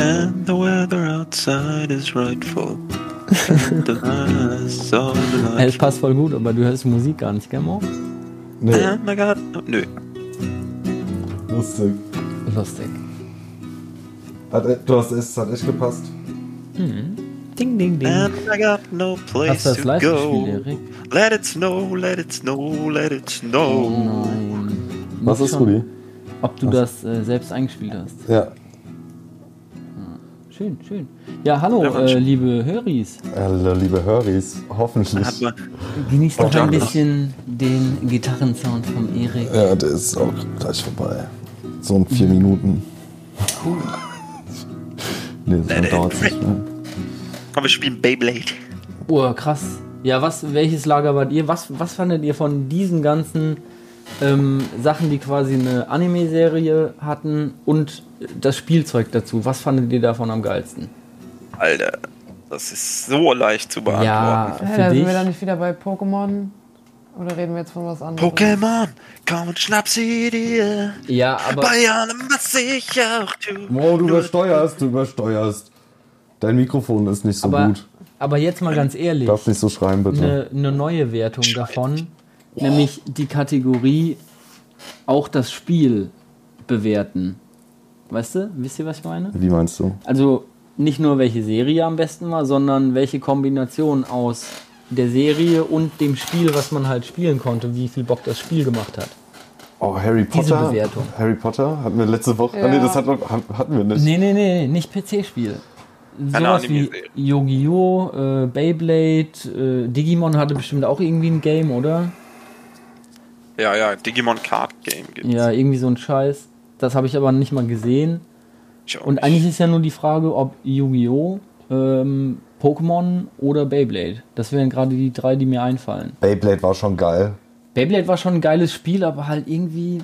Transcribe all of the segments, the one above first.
And the weather outside is rightful. And the sun Hey, Es passt voll gut, aber du hörst Musik gar nicht, gell, Mo? Nee, And I got, nö. lustig. Lustig. Hat, e- du hast es, hat echt gepasst. Ding, ding, ding. And I got no Hast place du das to live go. gespielt, Erik? Let it snow, let it snow, let it Oh snow. nein. Was ist, Rudi? Ob du das äh, selbst eingespielt hast. Ja. Schön, schön. Ja, hallo, Ja, äh, liebe Höris. Hallo, liebe Höris. Hoffentlich. Genießt doch ein bisschen den Gitarrensound vom Erik. Ja, der ist auch gleich vorbei. So in vier Minuten. Cool. Nee, it dauert nicht mehr. komm, wir spielen Beyblade. Oh, krass. Ja, was, welches Lager wart ihr? Was, was fandet ihr von diesen ganzen ähm, Sachen, die quasi eine Anime-Serie hatten und das Spielzeug dazu? Was fandet ihr davon am geilsten? Alter, das ist so leicht zu beantworten. Ja, Hä, für da sind dich. wir dann nicht wieder bei Pokémon? Oder reden wir jetzt von was anderem? Pokémon, komm und schnapp sie dir. Ja, aber Bei allem, was ich auch tue. Wow, du übersteuerst, du übersteuerst. Dein Mikrofon ist nicht so aber, gut. aber jetzt mal ganz ehrlich, Darfst nicht so schreien, bitte. eine, eine neue Wertung davon, nämlich die Kategorie auch das Spiel bewerten. Weißt du? Wisst ihr, was ich meine? Wie meinst du? Also nicht nur welche Serie am besten war, sondern welche Kombination aus der Serie und dem Spiel, was man halt spielen konnte, wie viel Bock das Spiel gemacht hat. Oh, Harry Diese Potter. Bewertung. Harry Potter hatten wir letzte Woche. Ja. Ah, nee, das hat noch, hatten wir nicht. Nee, nee, nee, nicht PC-Spiel. Sowas wie. Yu-Gi-Oh!, äh, Beyblade, äh, Digimon hatte bestimmt auch irgendwie ein Game, oder? Ja, ja, Digimon Card Game gibt's. Ja, irgendwie so ein Scheiß. Das habe ich aber nicht mal gesehen. Und nicht. eigentlich ist ja nur die Frage, ob Yu-Gi-Oh!, ähm, Pokémon oder Beyblade. Das wären gerade die drei, die mir einfallen. Beyblade war schon geil. Beyblade war schon ein geiles Spiel, aber halt irgendwie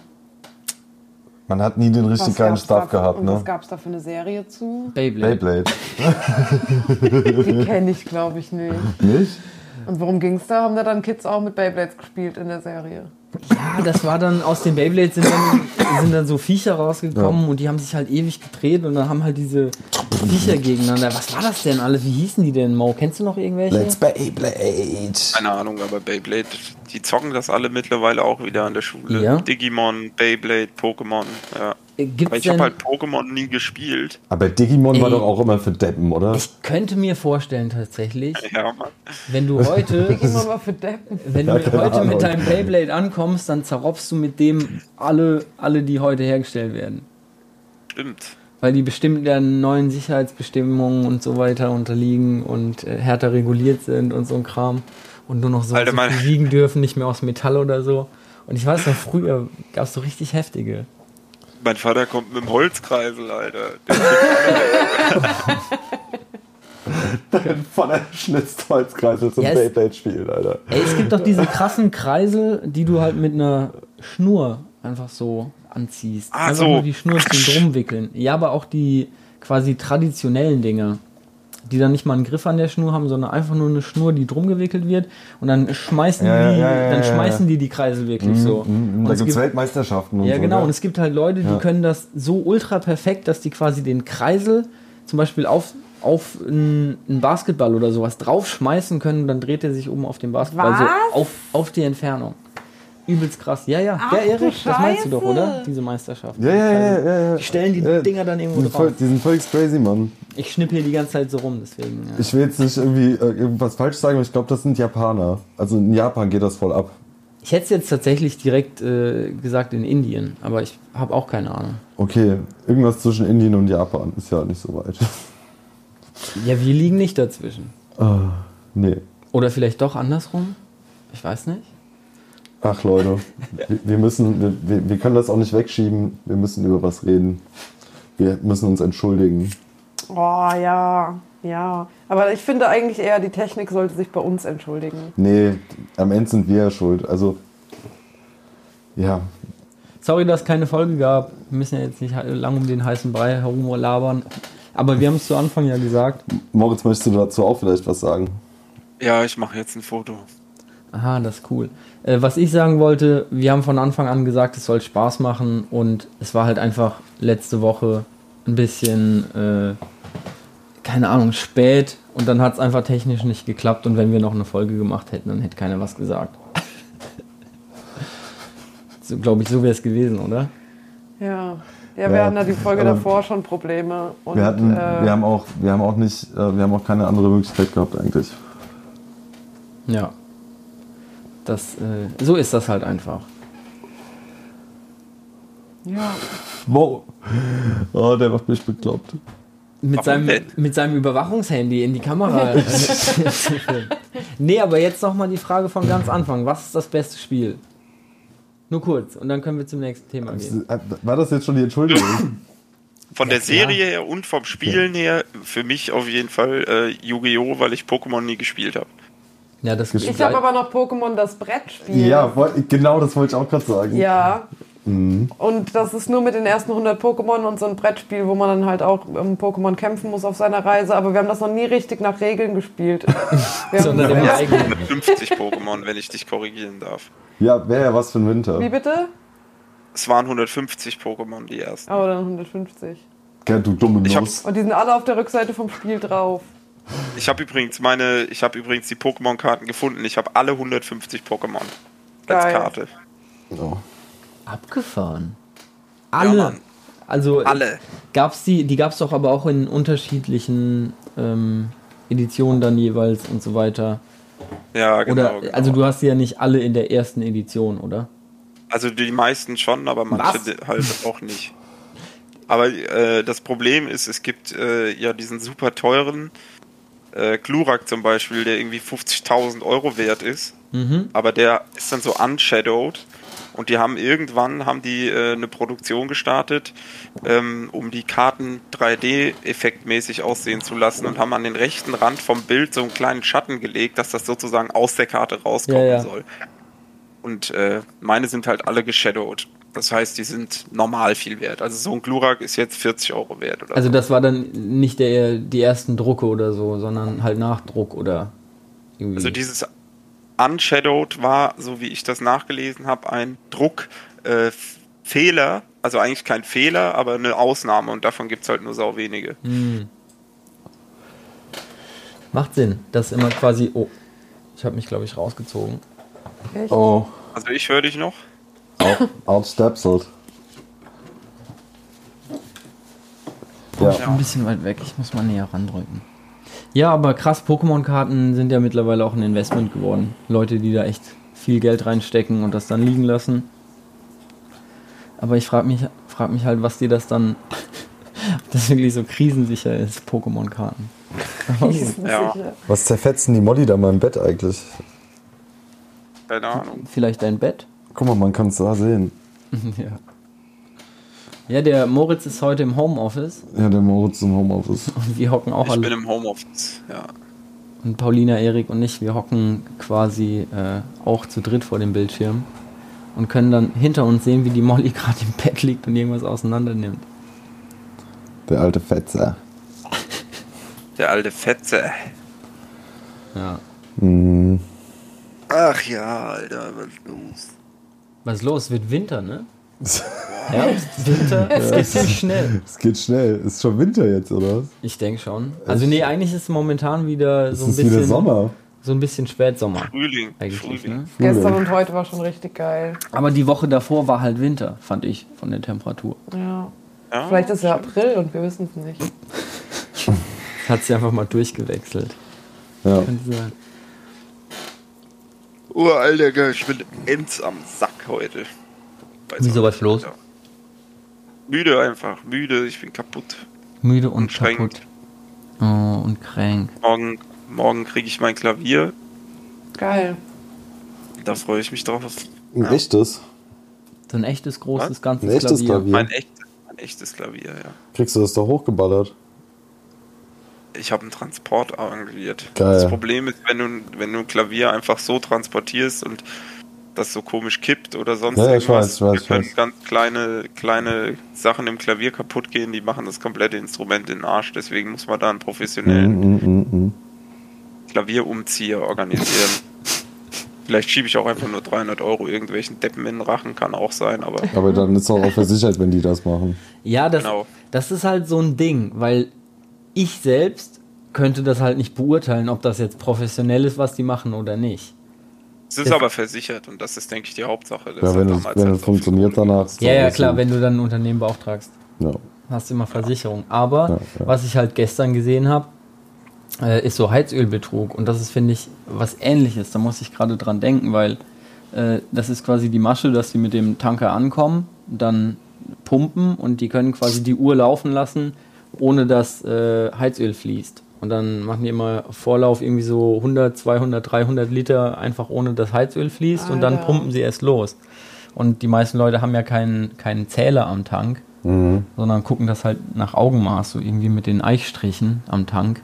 Man hat nie den richtig geilen Stuff gehabt, Und ne? was gab es da für eine Serie zu? Beyblade. Beyblade. Die kenne ich, glaube ich, nicht. Nicht? Und worum ging es da? Haben da dann Kids auch mit Beyblades gespielt in der Serie? Ja, das war dann aus den Beyblades sind dann, sind dann so Viecher rausgekommen und die haben sich halt ewig gedreht und dann haben halt diese Viecher gegeneinander. Was war das denn alles? Wie hießen die denn, Mo? Kennst du noch irgendwelche? Let's Beyblade. Keine Ahnung, aber Beyblade, die zocken das alle mittlerweile auch wieder an der Schule. Ja? Digimon, Beyblade, Pokémon, ja. Äh, Aber Gibt's ich habe halt Pokémon nie gespielt. Aber Digimon war Ey. doch auch immer für Deppen, oder? ich könnte mir vorstellen tatsächlich, Ja, Mann. wenn du heute, Digimon war für Deppen. wenn Ja, du heute Ahnung. mit deinem Beyblade ankommst, dann zerropfst du mit dem alle, alle, die heute hergestellt werden. Stimmt. Weil die bestimmt der neuen Sicherheitsbestimmungen und so weiter unterliegen und äh, härter reguliert sind und so ein Kram. Und nur noch so, Alter, so wiegen dürfen, nicht mehr aus Metall oder so. Und ich weiß noch, früher gab es so richtig heftige. Mein Vater kommt mit dem Holzkreisel, Alter. Der- Voller Schnitzholzkreisel zum Ja, es- Beyblade spielen, Alter. Ey, es gibt doch diese krassen Kreisel, die du halt mit einer Schnur einfach so anziehst. Ah, einfach so. nur die Schnur zum Drumwickeln. Ja, aber auch die quasi traditionellen Dinge, die dann nicht mal einen Griff an der Schnur haben, sondern einfach nur eine Schnur, die drum gewickelt wird und dann schmeißen Ja, die, ja, ja, dann ja, schmeißen die die Kreisel wirklich so. Mhm, Und Da gibt es Weltmeisterschaften und ja, so. genau. ne? Und es gibt halt Leute, die Ja. können das so ultra perfekt, dass die quasi den Kreisel zum Beispiel auf, auf einen Basketball oder sowas draufschmeißen können und dann dreht er sich um auf den Basketball. Was? So auf, auf die Entfernung. Übelst krass. Ja, ja. Ach, ja, Erik, das meinst du doch, oder? Diese Meisterschaft. Ja, ja, ja, ja, ja. Die stellen die Ja, Dinger dann irgendwo Die sind, voll, drauf. die sind völlig crazy, Mann. Ich schnipp hier die ganze Zeit so rum, deswegen. Ja. Ich will jetzt nicht irgendwie äh, irgendwas falsch sagen, aber ich glaube, das sind Japaner. Also in Japan geht das voll ab. Ich hätte es jetzt tatsächlich direkt äh, gesagt in Indien, aber ich habe auch keine Ahnung. Okay, irgendwas zwischen Indien und Japan ist ja nicht so weit. Ja, wir liegen nicht dazwischen. Ah, nee. Oder vielleicht doch andersrum? Ich weiß nicht. Ach Leute, wir, müssen, wir, wir, können das auch nicht wegschieben. Wir müssen über was reden. Wir müssen uns entschuldigen. Oh ja, ja. Aber ich finde eigentlich eher, die Technik sollte sich bei uns entschuldigen. Nee, am Ende sind wir ja schuld. Also, ja, Sorry, dass es keine Folge gab. Wir müssen ja jetzt nicht lang um den heißen Brei herum labern. Aber wir haben es zu Anfang ja gesagt. Moritz, möchtest du dazu auch vielleicht was sagen? ja, ich mache jetzt ein Foto. Aha, das ist cool. Äh, was ich sagen wollte, wir haben von Anfang an gesagt, es soll Spaß machen und es war halt einfach letzte Woche ein bisschen, äh, keine Ahnung, spät und dann hat es einfach technisch nicht geklappt und wenn wir noch eine Folge gemacht hätten, dann hätte keiner was gesagt. so glaube ich, so wäre es gewesen, oder? Ja. Ja, Ja, wir hatten ja die Folge davor schon Probleme. Und, Wir, hatten, äh, wir, haben auch, wir haben auch nicht, äh, wir haben auch keine andere Möglichkeit gehabt eigentlich. Ja. Das, äh, so ist das halt einfach. ja. Wow. Oh, der macht mich bekloppt. Mit Warum seinem, denn? mit seinem Überwachungshandy in die Kamera. nee, aber jetzt nochmal die Frage von ganz Anfang. Was ist das beste Spiel? Nur kurz und dann können wir zum nächsten Thema gehen. War das jetzt schon die Entschuldigung? Von der klar. Serie her und vom Spielen her, für mich auf jeden Fall äh, Yu-Gi-Oh!, weil ich Pokémon nie gespielt habe. Ja, das Ich habe aber noch Pokémon das Brettspiel. ja, genau das wollte ich auch gerade sagen. Ja. Und das ist nur mit den ersten 100 Pokémon und so ein Brettspiel, wo man dann halt auch um Pokémon kämpfen muss auf seiner Reise. Aber wir haben das noch nie richtig nach Regeln gespielt. Wir Sondern haben, im Ja, eigenen. 150 Pokémon, wenn ich dich korrigieren darf. Ja, wäre ja was für ein Winter. wie bitte? Es waren 150 Pokémon, die ersten. Oh, dann 150. Ja, du dumme Ich hab- Nuss. Und die sind alle auf der Rückseite vom Spiel drauf. Ich habe übrigens meine, ich habe übrigens die Pokémon-Karten gefunden. Ich habe alle 150 Pokémon als Geil. Karte. Oh. Abgefahren. Ja, Alle. Mann. also Alle. gab's die, die gab es doch aber auch in unterschiedlichen ähm, Editionen dann jeweils und so weiter. Ja, genau. Oder genau. also du hast die ja nicht alle in der ersten Edition, oder? Also die meisten schon, aber manche Was? halt auch nicht. Aber äh, das Problem ist, es gibt äh, ja diesen super teuren äh, Glurak zum Beispiel, der irgendwie 50.000 Euro wert ist. Mhm. Aber der ist dann so unshadowed. Und die haben irgendwann haben die äh, eine Produktion gestartet, ähm, um die Karten 3D-effektmäßig aussehen zu lassen und haben an den rechten Rand vom Bild so einen kleinen Schatten gelegt, dass das sozusagen aus der Karte rauskommen Ja, ja. soll. Und äh, meine sind halt alle geshadowed. Das heißt, die sind normal viel wert. Also so ein Glurak ist jetzt 40 Euro wert oder Also so. das war dann nicht der, die ersten Drucke oder so, sondern halt Nachdruck oder irgendwie. Also dieses Unshadowed war, so wie ich das nachgelesen habe, ein Druckfehler. Äh, also eigentlich kein Fehler, aber eine Ausnahme und davon gibt es halt nur sau wenige. Hm. Macht Sinn, dass immer quasi. Oh, ich habe mich glaube ich rausgezogen. Echt? Oh. Also ich höre dich noch. Out, outstepselt. Ja. Ich bin ein bisschen weit weg, ich muss mal näher randrücken. Ja, aber krass, Pokémon-Karten sind ja mittlerweile auch ein Investment geworden. Leute, die da echt viel Geld reinstecken und das dann liegen lassen. Aber ich frage mich, frag mich halt, was dir das dann, ob das wirklich so krisensicher ist, Pokémon-Karten. Ja. Was zerfetzen die Molly da mal im Bett eigentlich? Keine Ahnung. Vielleicht dein Bett? Guck mal, man kann es da sehen. ja. Ja, der Moritz ist heute im Homeoffice Ja, der Moritz im Homeoffice. und wir hocken auch Ich bin alle. im Homeoffice. Ja. Und Paulina, Erik und ich, wir hocken quasi äh, auch zu dritt vor dem Bildschirm und können dann hinter uns sehen, wie die Molly gerade im Bett liegt und irgendwas auseinander nimmt. Der alte Fetzer. Der alte Fetze. Ja. Mhm. Ach ja, Alter, was ist los? Was ist los? Es wird Winter, ne? Herbst, Winter, es geht so schnell. Es geht schnell. Ist schon Winter jetzt, oder? was? Ich denke schon. Also nee, eigentlich ist es momentan wieder Es so ein ist wieder bisschen Sommer. so ein bisschen Spätsommer Frühling. eigentlich, Frühling. ne? Gestern und heute war schon richtig geil. Aber die Woche davor war halt Winter, fand ich, von der Temperatur. Ja. Ja, Vielleicht ist ja April und wir wissen es nicht. Hat sie einfach mal durchgewechselt. Ja. Könnte sein. Oh, Alter, geil, ich bin ends am Sack heute. Wieso, was los? Müde einfach, müde, ich bin kaputt. Müde und Anstrengend. kaputt. Oh, und kränk. Morgen, morgen kriege ich mein Klavier, Geil. da freue ich mich drauf. Ein echtes. So ein echtes, großes, Was? ganzes Ein echtes Klavier. Klavier. Mein, echt, mein echtes Klavier, ja. Kriegst du das da hochgeballert? Ich habe einen Transport arrangiert. Geil. Das Problem ist, wenn du, wenn du ein Klavier einfach so transportierst und das so komisch kippt oder sonst Ja, ja, ich irgendwas, weiß, ich weiß, da können weiß. ganz kleine, kleine Sachen im Klavier kaputt gehen, die machen das komplette Instrument in den Arsch. Deswegen muss man da einen professionellen Mhm, mhm, mhm. Klavierumzieher organisieren. Vielleicht schiebe ich auch einfach nur 300 Euro irgendwelchen Deppen in den Rachen, kann auch sein, aber Aber dann ist auch, auch versichert, wenn die das machen. Ja, das, Genau. das ist halt so ein Ding, weil ich selbst könnte das halt nicht beurteilen, ob das jetzt professionell ist, was die machen oder nicht. Es ist aber versichert und das ist, denke ich, die Hauptsache. Das Ja, wenn es damals wenn es funktioniert danach. Ja, ja, klar, wenn du dann ein Unternehmen beauftragst, Ja. hast du immer Versicherung. Aber Ja, ja. was ich halt gestern gesehen habe, äh, ist so Heizölbetrug. Und das ist, finde ich, was ähnliches. Da muss ich gerade dran denken, weil äh, das ist quasi die Masche, dass die mit dem Tanker ankommen, dann pumpen und die können quasi die Uhr laufen lassen, ohne dass äh, Heizöl fließt. Und dann machen die immer Vorlauf irgendwie so 100, 200, 300 Liter einfach ohne dass Heizöl fließt und dann Alter. pumpen sie erst los. Und die meisten Leute haben ja keinen, keinen Zähler am Tank, Mhm. sondern gucken das halt nach Augenmaß, so irgendwie mit den Eichstrichen am Tank.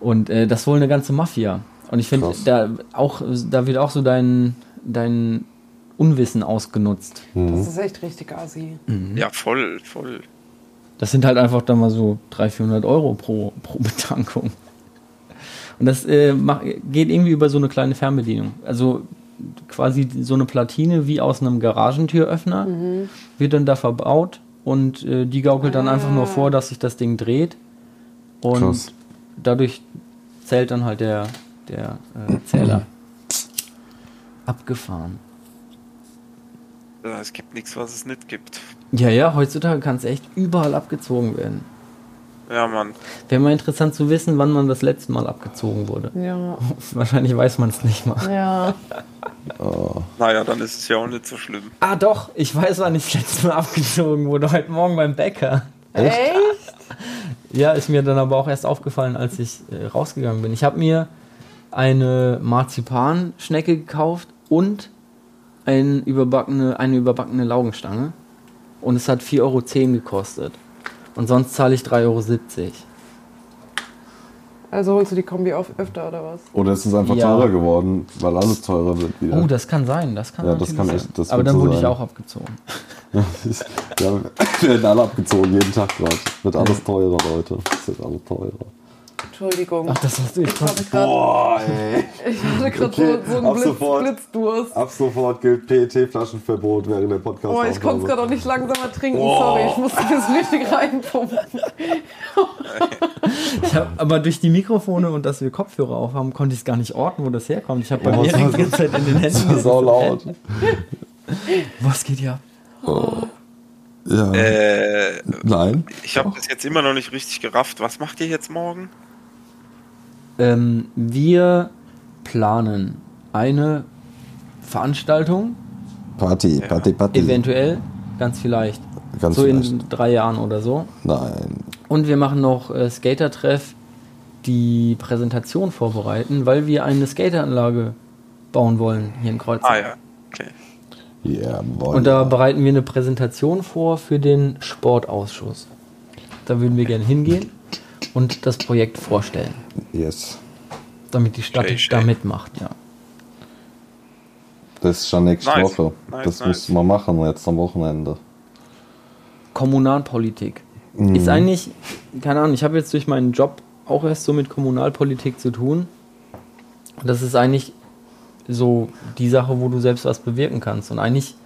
Und äh, das ist wohl eine ganze Mafia. Und ich finde, da auch, da wird auch so dein, dein Unwissen ausgenutzt. Das ist echt richtig assi. Ja, voll, voll. Das sind halt einfach dann mal so 300, 400 Euro pro, pro Betankung. Und das äh, mach, geht irgendwie über so eine kleine Fernbedienung. Also quasi so eine Platine wie aus einem Garagentüröffner wird dann da verbaut und äh, die gaukelt dann einfach nur vor, dass sich das Ding dreht. Und Krass. dadurch zählt dann halt der, der äh, Zähler. Abgefahren. Ja, es gibt nichts, was es nicht gibt. Ja, ja, heutzutage kann es echt überall abgezogen werden. Ja, Mann. Wäre mal interessant zu wissen, wann man das letzte Mal abgezogen wurde. Ja. Wahrscheinlich weiß man es nicht mal. Ja. Naja, dann ist es ja auch nicht so schlimm. Ah, doch, ich weiß, wann ich das letzte Mal abgezogen wurde. Heute Morgen beim Bäcker. Echt? Ja, ist mir dann aber auch erst aufgefallen, als ich äh, rausgegangen bin. Ich habe mir eine Marzipanschnecke gekauft und ein überbackene, eine überbackene Laugenstange. Und es hat 4,10 Euro gekostet. Und sonst zahle ich 3,70 Euro. Also holst du die Kombi auf öfter oder was? Oder es ist einfach Ja. teurer geworden, weil alles teurer wird wieder. Oh, das kann sein. Das kann Ja, das kann sein. echt- das aber dann so wurde ich sein. auch abgezogen. ja, wir werden alle abgezogen, jeden Tag gerade. Wird alles teurer, Leute. Es wird alles teurer. Entschuldigung. Ach, das hast du. Ich hatte gerade Boah, ey. ich hatte grad Okay, so, so einen Blitz, sofort. Blitzdurst. Ab sofort gilt PET-Flaschenverbot während der podcast Oh, ich konnte es gerade auch nicht langsamer trinken, sorry. Ich musste das richtig reinpumpen. Ich hab, aber durch die Mikrofone und dass wir Kopfhörer aufhaben, konnte ich es gar nicht orten, wo das herkommt. Ich habe bei Oh, mir das die ganze Zeit in den Das Händen. ist sau laut. Was geht hier ab? Ja. Äh, Nein. ich habe das jetzt immer noch nicht richtig gerafft. Was macht ihr jetzt morgen? Ähm, wir planen eine Veranstaltung, Party, Party, Party. eventuell, ganz vielleicht, Ganz so vielleicht. in drei Jahren oder so. Nein. Und wir machen noch äh, Skater-Treff, die Präsentation vorbereiten, weil wir eine Skateranlage bauen wollen hier in Kreuzberg. Ah ja, okay. Ja, boah. Und da bereiten wir eine Präsentation vor für den Sportausschuss. Da würden wir gerne hingehen und das Projekt vorstellen, Yes. damit die Stadt Schön, da mitmacht. Ja. Das ist schon nächste Nice. Woche. Nice, das nice. müssen wir machen jetzt am Wochenende. Kommunalpolitik ist eigentlich, keine Ahnung, ich habe jetzt durch meinen Job auch erst so mit Kommunalpolitik zu tun. Und das ist eigentlich so die Sache, wo du selbst was bewirken kannst. Und eigentlich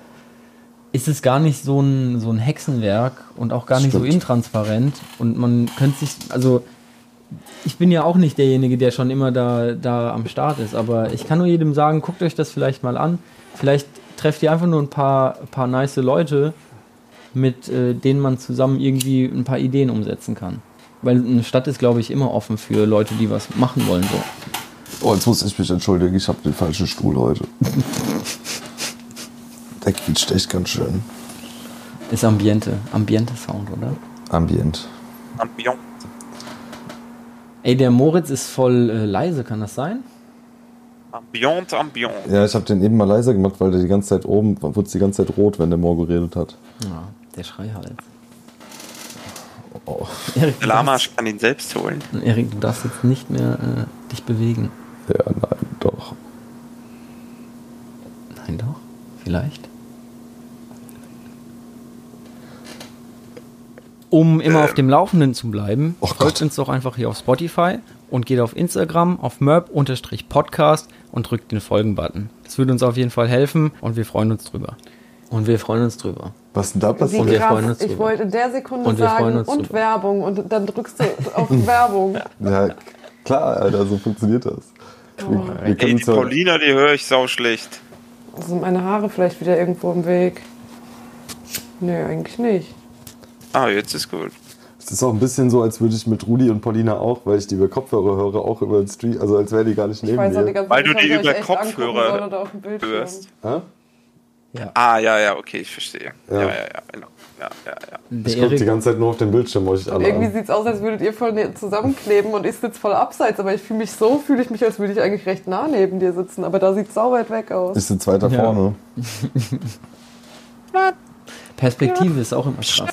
ist es gar nicht so ein, so ein Hexenwerk und auch gar nicht so Stimmt. intransparent. Und man könnte sich, also ich bin ja auch nicht derjenige, der schon immer da, da am Start ist, aber ich kann nur jedem sagen, guckt euch das vielleicht mal an. Vielleicht trefft ihr einfach nur ein paar, paar nice Leute, mit äh, denen man zusammen irgendwie ein paar Ideen umsetzen kann. Weil eine Stadt ist, glaube ich, immer offen für Leute, die was machen wollen. So. Oh, jetzt muss ich mich entschuldigen, ich habe den falschen Stuhl heute. Der quietscht echt ganz schön. Ist Ambiente. Ambiente-Sound, oder? Ambient. Ambiance. Ey, der Moritz ist voll äh, leise, kann das sein? Ambiance, Ambiance. Ja, ich habe den eben mal leiser gemacht, weil der die ganze Zeit oben, wurde die ganze Zeit rot, wenn der Mo geredet hat. Ja, der Schreihals. Oh. Erik, Der du Lama darfst, kann ihn selbst holen. Erik, du darfst jetzt nicht mehr äh, dich bewegen. Ja, nein, doch. Nein, doch. Vielleicht. Um immer Ähm. auf dem Laufenden zu bleiben, Oh folgt Gott. uns doch einfach hier auf Spotify und geht auf Instagram auf merp-podcast und drückt den Folgen-Button. Das würde uns auf jeden Fall helfen und wir freuen uns drüber. Und wir freuen uns drüber. Was ist denn da passiert? Und wir freuen uns ich wollte in der Sekunde Und sagen und drüber. Werbung und dann drückst du auf Werbung. Ja, klar, Alter, so funktioniert das. Wir, wir Ey, die zwar, Paulina, die höre ich sau schlecht. Sind meine Haare vielleicht wieder irgendwo im Weg? Nö, eigentlich nicht. Ah, jetzt ist gut. es ist auch ein bisschen so, als würde ich mit Rudi und Paulina auch, weil ich die über Kopfhörer höre, auch über den Stream, also als wäre die gar nicht Ich neben weiß mir. ganze Weil du die über Kopfhörer hörst. Hä? Ah, ja, ja, okay, ich verstehe. Ja, Ja. ja, ja, genau. Ja, ja, ja. Ich gucke die ganze Zeit nur auf den Bildschirm, euch alle Irgendwie sieht es aus, als würdet ihr voll ne- zusammenkleben und ich sitze voll abseits, aber ich fühle mich so, fühle ich mich, als würde ich eigentlich recht nah neben dir sitzen, aber da sieht es weit weg aus. Ich sitze weiter Ja. vorne. Perspektive ist auch immer krass.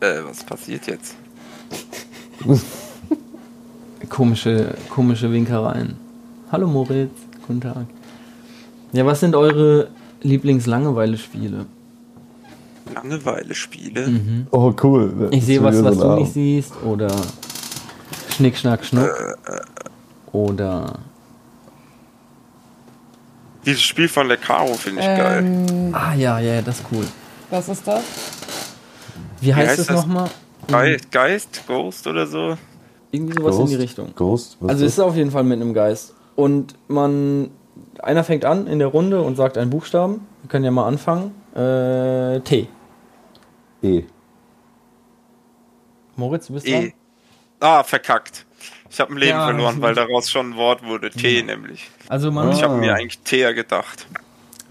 Äh, was passiert jetzt? Komische, komische Winkereien. Hallo Moritz, guten Tag. Ja, was sind eure Lieblings-Langeweile-Spiele? Langeweile-Spiele? Oh, cool. Ich sehe was, was du nicht siehst. Oder Schnick, Schnack, Schnuck. Oder. Dieses Spiel von der Caro finde ich geil. Ähm, Ah, ja, ja, das ist cool. was ist das? Wie heißt, heißt es das? nochmal? Geist, Geist, Ghost oder so? Irgendwie sowas Ghost? in die Richtung. Ghost? Was Also es ist ist auf jeden Fall mit einem Geist. Und man. Einer fängt an in der Runde und sagt einen Buchstaben. Wir können ja mal anfangen. Äh, T. E. Moritz, du bist E. dran? Ah, verkackt. Ich habe ein Leben Ja, verloren, weil daraus schon ein Wort wurde. T nämlich. Also man. Und ich habe mir eigentlich Teer gedacht.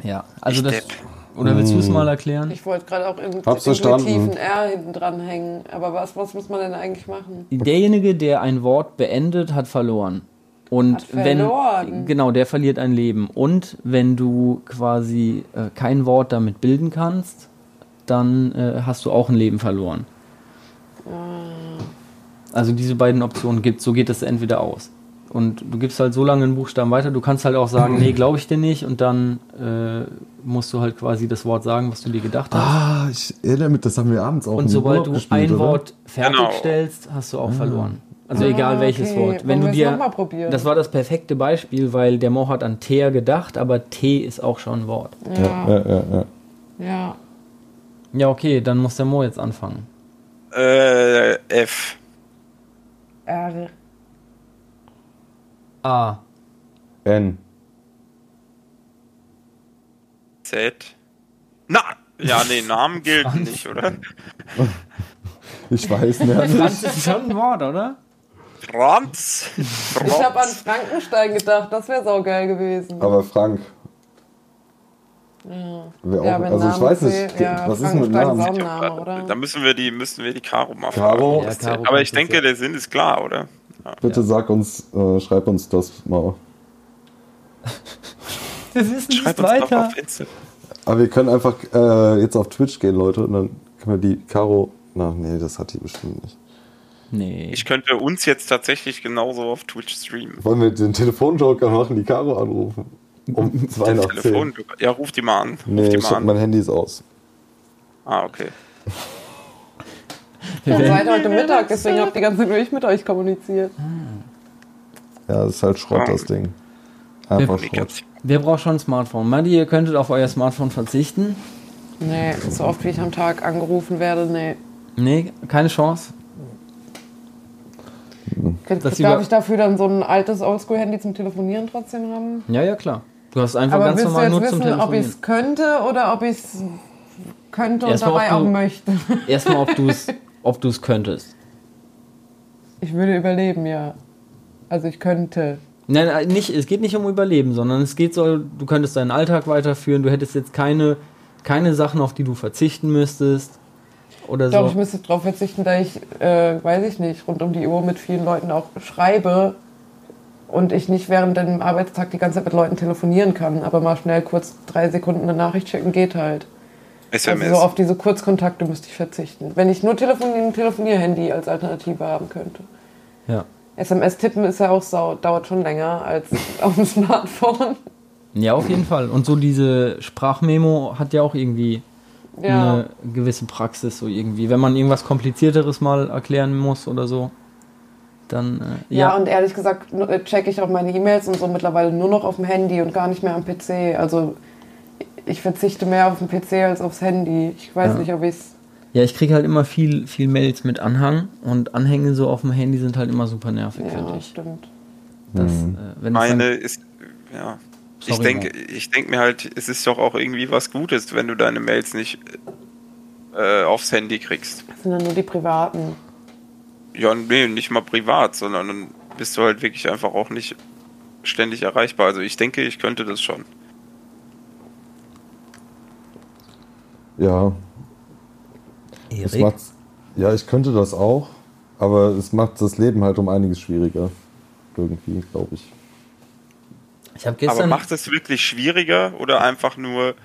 Ja, also Ich das. Depp. Oder willst du es mal erklären? Ich wollte gerade auch irgendeinen tiefen R hinten dran hängen, aber was, was muss man denn eigentlich machen? Derjenige, der ein Wort beendet, hat verloren. Und Hat verloren. wenn genau, der verliert ein Leben. Und wenn du quasi äh, kein Wort damit bilden kannst, dann äh, hast du auch ein Leben verloren. Ah. Also diese beiden Optionen gibt so geht es entweder aus. Und du gibst halt so lange einen Buchstaben weiter, du kannst halt auch sagen, nee, glaube ich dir nicht, und dann äh, musst du halt quasi das Wort sagen, was du dir gedacht hast. Ah, ich erinnere mich, das haben wir abends auch und sobald du gespielt, ein oder? Wort Genau. fertigstellst, hast du auch verloren. Also Ah, egal welches okay. Wort. Wollen Wenn du wir es dir, noch mal probieren? das war das perfekte Beispiel, weil der Mo hat an Teer gedacht, aber T ist auch schon ein Wort. Ja, ja, ja, ja. Ja. Ja, okay, dann muss der Mo jetzt anfangen. Äh, F. R. A. N. Z. Na! Ja, nee, Namen gelten nicht, oder? Ich weiß nicht. Franz ist schon ein Wort, oder? Franz. Ich habe an Frankenstein gedacht, das wäre saugeil gewesen. Aber Frank. Ja, auch, wenn also ich Name weiß nicht, ja, was ist mit Namen? ist auch ein Name, oder? Da müssen wir die, müssen wir die Caro mal fragen. Caro, Ja, Caro Aber ich denke, der Sinn ist klar, oder? bitte sag uns, äh, schreib uns das mal. Wir wissen Schreib auf Instagram. Aber wir können einfach äh, jetzt auf Twitch gehen, Leute, und dann können wir die Caro. Na, nee, das hat die bestimmt nicht. Nee. Ich könnte uns jetzt tatsächlich genauso auf Twitch streamen. Wollen wir den Telefonjoker machen, die Caro anrufen? Um zwei nach zehn. Ja, ruf die mal an. Ruf Nee, die ich hab, an. mein Handy ist aus. Ah, okay. Wir Ihr seid heute Mittag, deswegen habt die ganze Zeit ich mit euch kommuniziert. Ja, das ist halt Schrott, das Ding. Einfach Schrott. Kommunikation. Wer braucht schon ein Smartphone? Madi, ihr könntet auf euer Smartphone verzichten. Nee, so oft wie ich am Tag angerufen werde, nee. Nee, keine Chance. Darf Das über- ich dafür dann so ein altes Oldschool-Handy zum Telefonieren trotzdem haben? Ja, ja, klar. Du hast einfach Aber ganz willst du normal jetzt nur zum wissen, ob ich Telefonieren. es könnte oder ob ich es könnte und Erstmal, dabei ob auch du- möchte? Erstmal, ob du es ob du's könntest. Ich würde überleben, ja. Also ich könnte. Nein, nein, nicht, es geht nicht um Überleben, sondern es geht so, du könntest deinen Alltag weiterführen, du hättest jetzt keine, keine Sachen, auf die du verzichten müsstest. Oder Ich glaube, so. ich müsste darauf verzichten, da ich, äh, weiß ich nicht, rund um die Uhr mit vielen Leuten auch schreibe und ich nicht während dem Arbeitstag die ganze Zeit mit Leuten telefonieren kann, aber mal schnell kurz drei Sekunden eine Nachricht schicken geht halt. SMS. Also so auf diese Kurzkontakte müsste ich verzichten. Wenn ich nur Telefon ein Telefonierhandy als Alternative haben könnte. ja. SMS tippen ist ja auch sau, dauert schon länger als auf dem Smartphone. ja, auf jeden Fall. Und so diese Sprachmemo hat ja auch irgendwie Ja. eine gewisse Praxis so irgendwie. Wenn man irgendwas komplizierteres mal erklären muss oder so, dann äh, Ja, ja. und ehrlich gesagt äh, checke ich auch meine E-Mails und so mittlerweile nur noch auf dem Handy und gar nicht mehr am PC. Also ich verzichte mehr auf den PC als aufs Handy. Ich weiß Ja. nicht, ob ich es. ja, ich kriege halt immer viel, viel Mails mit Anhang und Anhänge so auf dem Handy sind halt immer super nervig, finde Ja, ich. stimmt. Das, Mhm. äh, Meine dann, ist, ja. Sorry, ich denke, ich denke mir halt, es ist doch auch irgendwie was Gutes, wenn du deine Mails nicht äh, aufs Handy kriegst. Das sind dann nur die privaten. Ja, nee, nicht mal privat, sondern dann bist du halt wirklich einfach auch nicht ständig erreichbar. Also ich denke, ich könnte das schon. Ja, es Erik, macht, ja, ich könnte das auch, aber es macht das Leben halt um einiges schwieriger. Irgendwie, glaube ich. ich habe Aber gestern, macht es wirklich schwieriger oder einfach nur,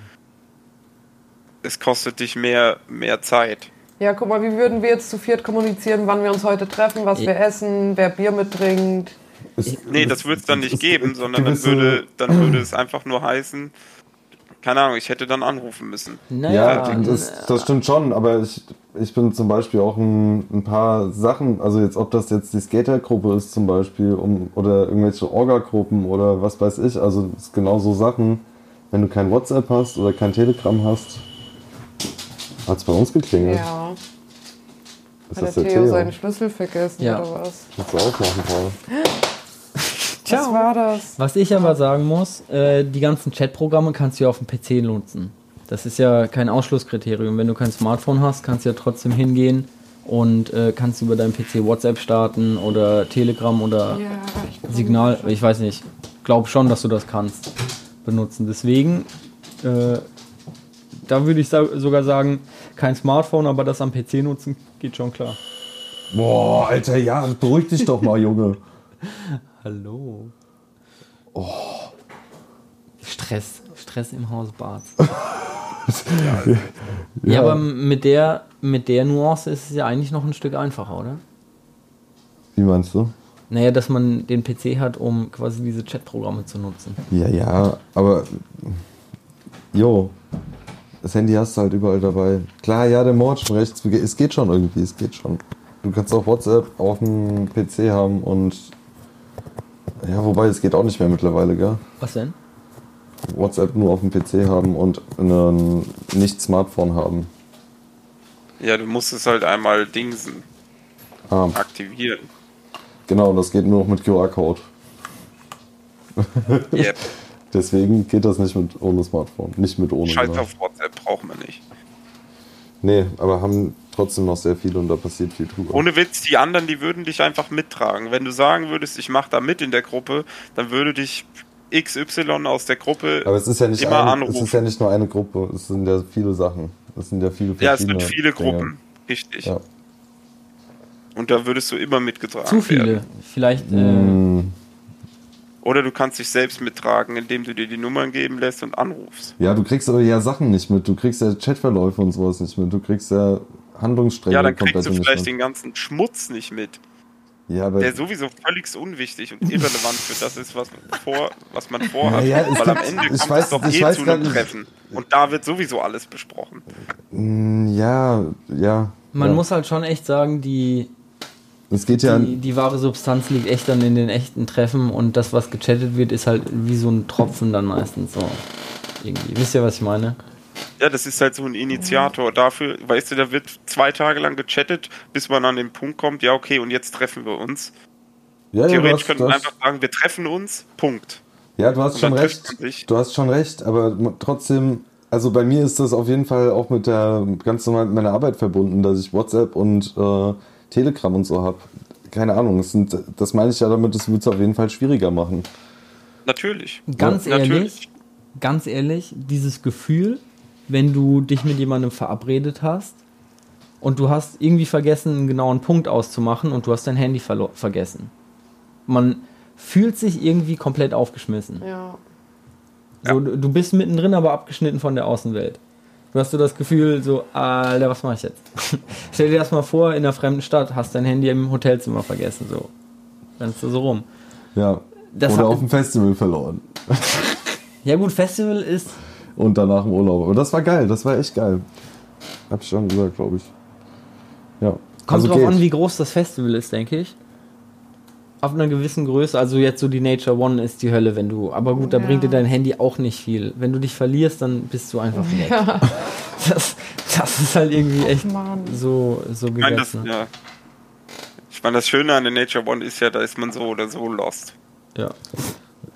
es kostet dich mehr, mehr Zeit? Ja, guck mal, wie würden wir jetzt zu viert kommunizieren, wann wir uns heute treffen, was Ja. wir essen, wer Bier mittrinkt. Es- Nee, das würde es dann nicht geben, sondern dann würde, dann würde es einfach nur heißen, keine Ahnung, ich hätte dann anrufen müssen. naja, Ja, das, das stimmt schon, aber ich, ich bin zum Beispiel auch ein, ein paar Sachen, also jetzt ob das jetzt die Skatergruppe ist zum Beispiel um, oder irgendwelche Orga-Gruppen oder was weiß ich, also es ist genau so Sachen, wenn du kein WhatsApp hast oder kein Telegram hast, hat es bei uns geklingelt. Ja. Ist Hat der der Theo Theo? seinen Schlüssel vergessen Ja. oder was? Kannst du aufmachen, Paul. Was war das? Was ich aber sagen muss, äh, die ganzen Chatprogramme kannst du ja auf dem PC nutzen. Das ist ja kein Ausschlusskriterium. Wenn du kein Smartphone hast, kannst du ja trotzdem hingehen und äh, kannst über deinen PC WhatsApp starten oder Telegram oder Ja, ich Signal. Ich weiß nicht. Glaub schon, dass du das kannst benutzen. Deswegen, äh, da würde ich sa sogar sagen, kein Smartphone, aber das am PC nutzen geht schon klar. Boah, Alter, ja, beruhig dich doch mal, Junge. Hallo. Oh. Stress. Stress im Haus Bart. ja, aber mit der, mit der Nuance ist es ja eigentlich noch ein Stück einfacher, oder? Wie meinst du? Naja, dass man den PC hat, um quasi diese Chatprogramme zu nutzen. Ja, ja, aber jo, das Handy hast du halt überall dabei. Klar, ja, der Mord schon recht. Es geht schon irgendwie, es geht schon. Du kannst auch WhatsApp auf dem PC haben und ja, wobei es geht auch nicht mehr mittlerweile, gell? Was denn? WhatsApp nur auf dem PC haben und ein nicht-Smartphone haben. Ja, du musst es halt einmal dingsen, Ah, aktivieren. genau, das geht nur noch mit QR-Code. Yep. Deswegen geht das nicht mit ohne Smartphone. Nicht mit ohne. Scheiß genau. auf WhatsApp brauchen wir nicht. Nee, aber haben trotzdem noch sehr viel und da passiert viel drüber. Ohne Witz, die anderen, die würden dich einfach mittragen. Wenn du sagen würdest, ich mache da mit in der Gruppe, dann würde dich XY aus der Gruppe Aber es ist ja nicht, immer eine, anrufen. es ist ja nicht nur eine Gruppe, es sind ja viele Sachen. Es sind ja viele ja, es verschiedene sind viele Dinge. Gruppen. Richtig. Ja. Und da würdest du immer mitgetragen Zu viele. werden. Vielleicht. Äh, Mm, Oder du kannst dich selbst mittragen, indem du dir die Nummern geben lässt und anrufst. ja, du kriegst aber ja Sachen nicht mit. Du kriegst ja Chatverläufe und sowas nicht mit. Du kriegst ja Handlungsstränge Ja, dann kriegst komplett du vielleicht mit. den ganzen Schmutz nicht mit, Ja, aber der sowieso völlig unwichtig und irrelevant für das ist, was man, vor, was man vorhat. Ja, Weil am Ende kommt weiß- es doch ich eh weiß zu einem Treffen. Und da wird sowieso alles besprochen. Mm, ja, ja. man ja. muss halt schon echt sagen, die, Es geht ja. die, die wahre Substanz liegt echt dann in den echten Treffen und das, was gechattet wird, ist halt wie so ein Tropfen dann meistens so. Irgendwie. Wisst ihr, was ich meine? Ja, das ist halt so ein Initiator dafür, weißt du, da wird zwei Tage lang gechattet, bis man an den Punkt kommt, ja, okay, und jetzt treffen wir uns. ja, ja, du Theoretisch hast, könnte man einfach sagen, wir treffen uns, Punkt. ja, du hast Und schon recht. Du hast schon recht, aber trotzdem, also bei mir ist das auf jeden Fall auch mit der ganz normal mit meiner Arbeit verbunden, dass ich WhatsApp und äh, Telegram und so habe. Keine Ahnung, es sind, das meine ich ja damit, das würde es auf jeden Fall schwieriger machen. Natürlich. Ganz Ja, ehrlich, natürlich. ganz ehrlich, dieses Gefühl, wenn du dich mit jemandem verabredet hast und du hast irgendwie vergessen, einen genauen Punkt auszumachen und du hast dein Handy vergessen. Man fühlt sich irgendwie komplett aufgeschmissen. Ja. So, du bist mittendrin, aber abgeschnitten von der Außenwelt. Du hast so das Gefühl, so, Alter, was mache ich jetzt? Stell dir das mal vor, in einer fremden Stadt, hast dein Handy im Hotelzimmer vergessen, so. Rennst du so rum. Ja. Das Oder auf dem Festival verloren. Ja gut, Festival ist, Und danach im Urlaub. Aber das war geil, das war echt geil. Hab ich schon gesagt, glaube ich. Ja. Kommt also drauf geht. an, wie groß das Festival ist, denke ich. Auf einer gewissen Größe, also jetzt so die Nature One ist die Hölle, wenn du, aber gut, da Ja. bringt dir dein Handy auch nicht viel. Wenn du dich verlierst, dann bist du einfach weg. Das, das ist halt irgendwie echt Mann. so, so Ich meine, das, ja. ich meine, das Schöne an der Nature One ist ja, da ist man so oder so lost. Ja.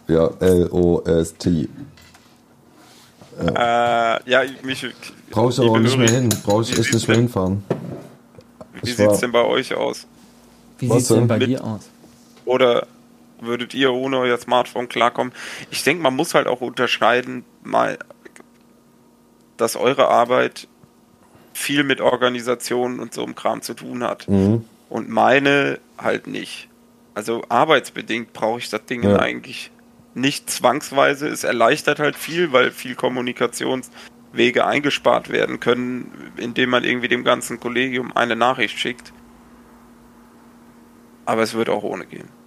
Ja, L-O-S-T. Äh, ja, ich- mich. Brauche ich aber nicht mehr hin. Brauche ich wie echt sieht's nicht mehr denn- hinfahren. Wie Ich sieht es war- denn bei euch aus? Wie Was sieht's denn denn? bei Mit- dir aus? Oder würdet ihr ohne euer Smartphone klarkommen? Ich denke, man muss halt auch unterscheiden, mal, dass eure Arbeit viel mit Organisationen und so einem Kram zu tun hat. Mhm. Und meine halt nicht. Also arbeitsbedingt brauche ich das Ding Ja. eigentlich nicht zwangsweise. Es erleichtert halt viel, weil viel Kommunikationswege eingespart werden können, indem man irgendwie dem ganzen Kollegium eine Nachricht schickt. Aber es wird auch ohne gehen.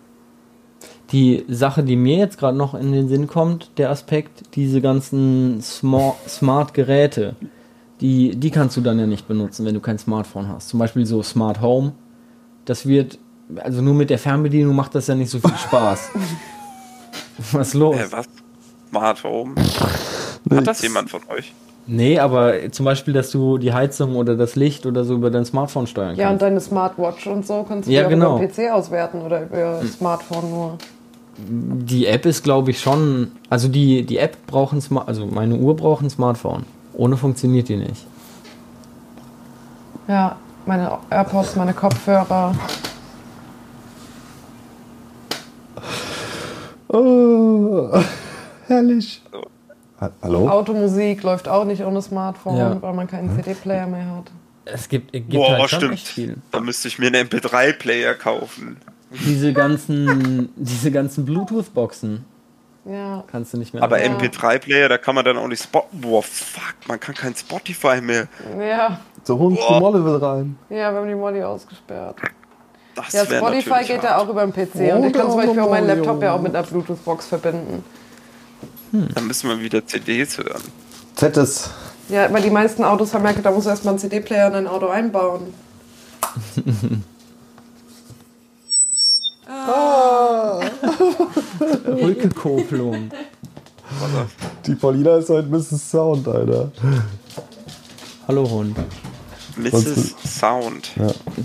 Die Sache, die mir jetzt gerade noch in den Sinn kommt, der Aspekt, diese ganzen Smart, Smart Geräte, die, die kannst du dann ja nicht benutzen, wenn du kein Smartphone hast. Zum Beispiel so Smart Home. Das wird, also nur mit der Fernbedienung macht das ja nicht so viel Spaß. Was ist los? Äh, was? Smart Home? Hat das jemand von euch? Nee, aber zum Beispiel, dass du die Heizung oder das Licht oder so über dein Smartphone steuern Ja, und kannst. deine Smartwatch und so kannst du Ja, genau. über den PC auswerten oder über Smartphone nur. Die App ist, glaube ich, schon. Also die, die App braucht ein Smart, also meine Uhr braucht ein Smartphone. Ohne funktioniert die nicht. Ja, meine AirPods, meine Kopfhörer. Oh, herrlich. Ha- Hallo? Automusik läuft auch nicht ohne Smartphone, Ja. weil man keinen CD-Player mehr hat. Es gibt, es gibt Boah, halt schon stimmt. echt viel. Da müsste ich mir einen MP3-Player kaufen. Diese ganzen, diese ganzen Bluetooth-Boxen Ja. kannst du nicht mehr. Aber Ja. MP3-Player, da kann man dann auch nicht Spot. Boah, fuck, man kann kein Spotify mehr. Ja, Der Hund, die Molle will rein. ja, wir haben die Molly ausgesperrt. Das Ja, Spotify geht hart. ja auch über den PC und ich kann zum Beispiel auch meinen Laptop ja auch mit einer Bluetooth-Box verbinden. Dann müssen wir wieder CDs hören. Fettes. Ja, weil die meisten Autos haben ja, da muss erstmal ein CD-Player in ein Auto einbauen. Rückkopplung. Die Paulina ist heute Mrs. Sound, Alter. hallo Hund. Mrs. Sound.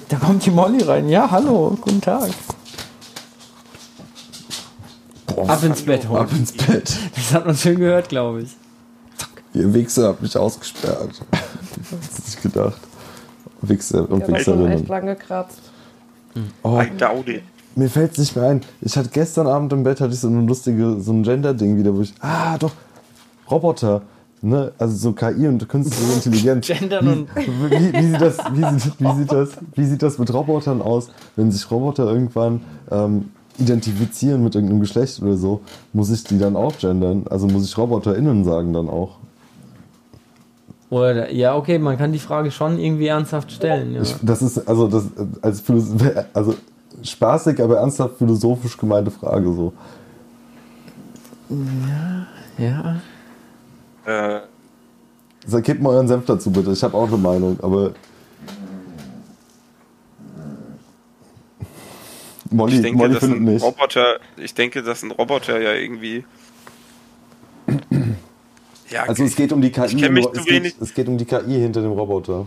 Da kommt die Molly rein. Ja, hallo, guten Tag. Ab ins Bett, Hund. Ab ins Bett. Das hat man schön gehört, glaube ich. Ihr Wichser habt mich ausgesperrt. Hat's nicht gedacht. Wichser und Der war schon echt Wichserinnen. lang gekratzt. Oh, I doubt it. Mir fällt's nicht mehr ein. Ich hatte gestern Abend im Bett hatte ich so eine lustige, so ein Gender-Ding wieder, wo ich. Ah, doch, Roboter. Ne? Also so KI und künstliche Intelligenz. Gendern und- wie, wie, sieht das, wie, sieht, wie, sieht das, wie sieht das mit Robotern aus, wenn sich Roboter irgendwann ähm, identifizieren mit irgendeinem Geschlecht oder so? Muss ich die dann auch gendern? Also muss ich RoboterInnen sagen dann auch? Oder, ja, okay, man kann die Frage schon irgendwie ernsthaft stellen. Ja. Ich, das ist also das als also spaßig, aber ernsthaft philosophisch gemeinte Frage so. ja. Äh, Also, gebt mal euren Senf dazu bitte. Ich habe auch eine Meinung, aber Molly, ich denke, Molly dass findet ein nicht. Roboter, ich denke, dass ein Roboter ja irgendwie. Ja, Also es geht um die KI. Ich mich Ro- zu es, geht, wenig- es geht um die KI hinter dem Roboter.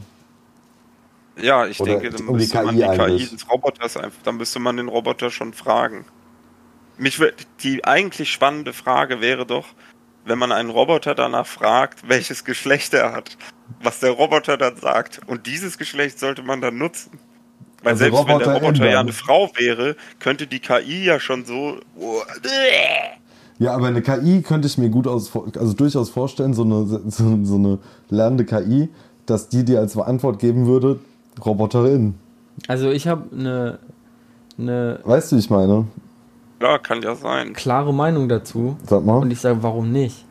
Ja, ich oder denke, dann um die müsste man KI die KI des Roboters einfach, dann müsste man den Roboter schon fragen. Mich die eigentlich spannende Frage wäre doch, wenn man einen Roboter danach fragt, welches Geschlecht er hat, was der Roboter dann sagt. Und dieses Geschlecht sollte man dann nutzen. Weil Also selbst wenn der Roboter Roboter ja ändern. eine Frau wäre, könnte die KI ja schon so. Ja, aber eine KI könnte ich mir gut aus, also durchaus vorstellen, so eine, so, so eine lernende KI, dass die dir als Antwort geben würde, Roboterin. Also ich habe eine eine Weißt du, wie ich meine? Ja, kann ja sein. klare Meinung dazu. Sag mal. Und ich sage, warum nicht?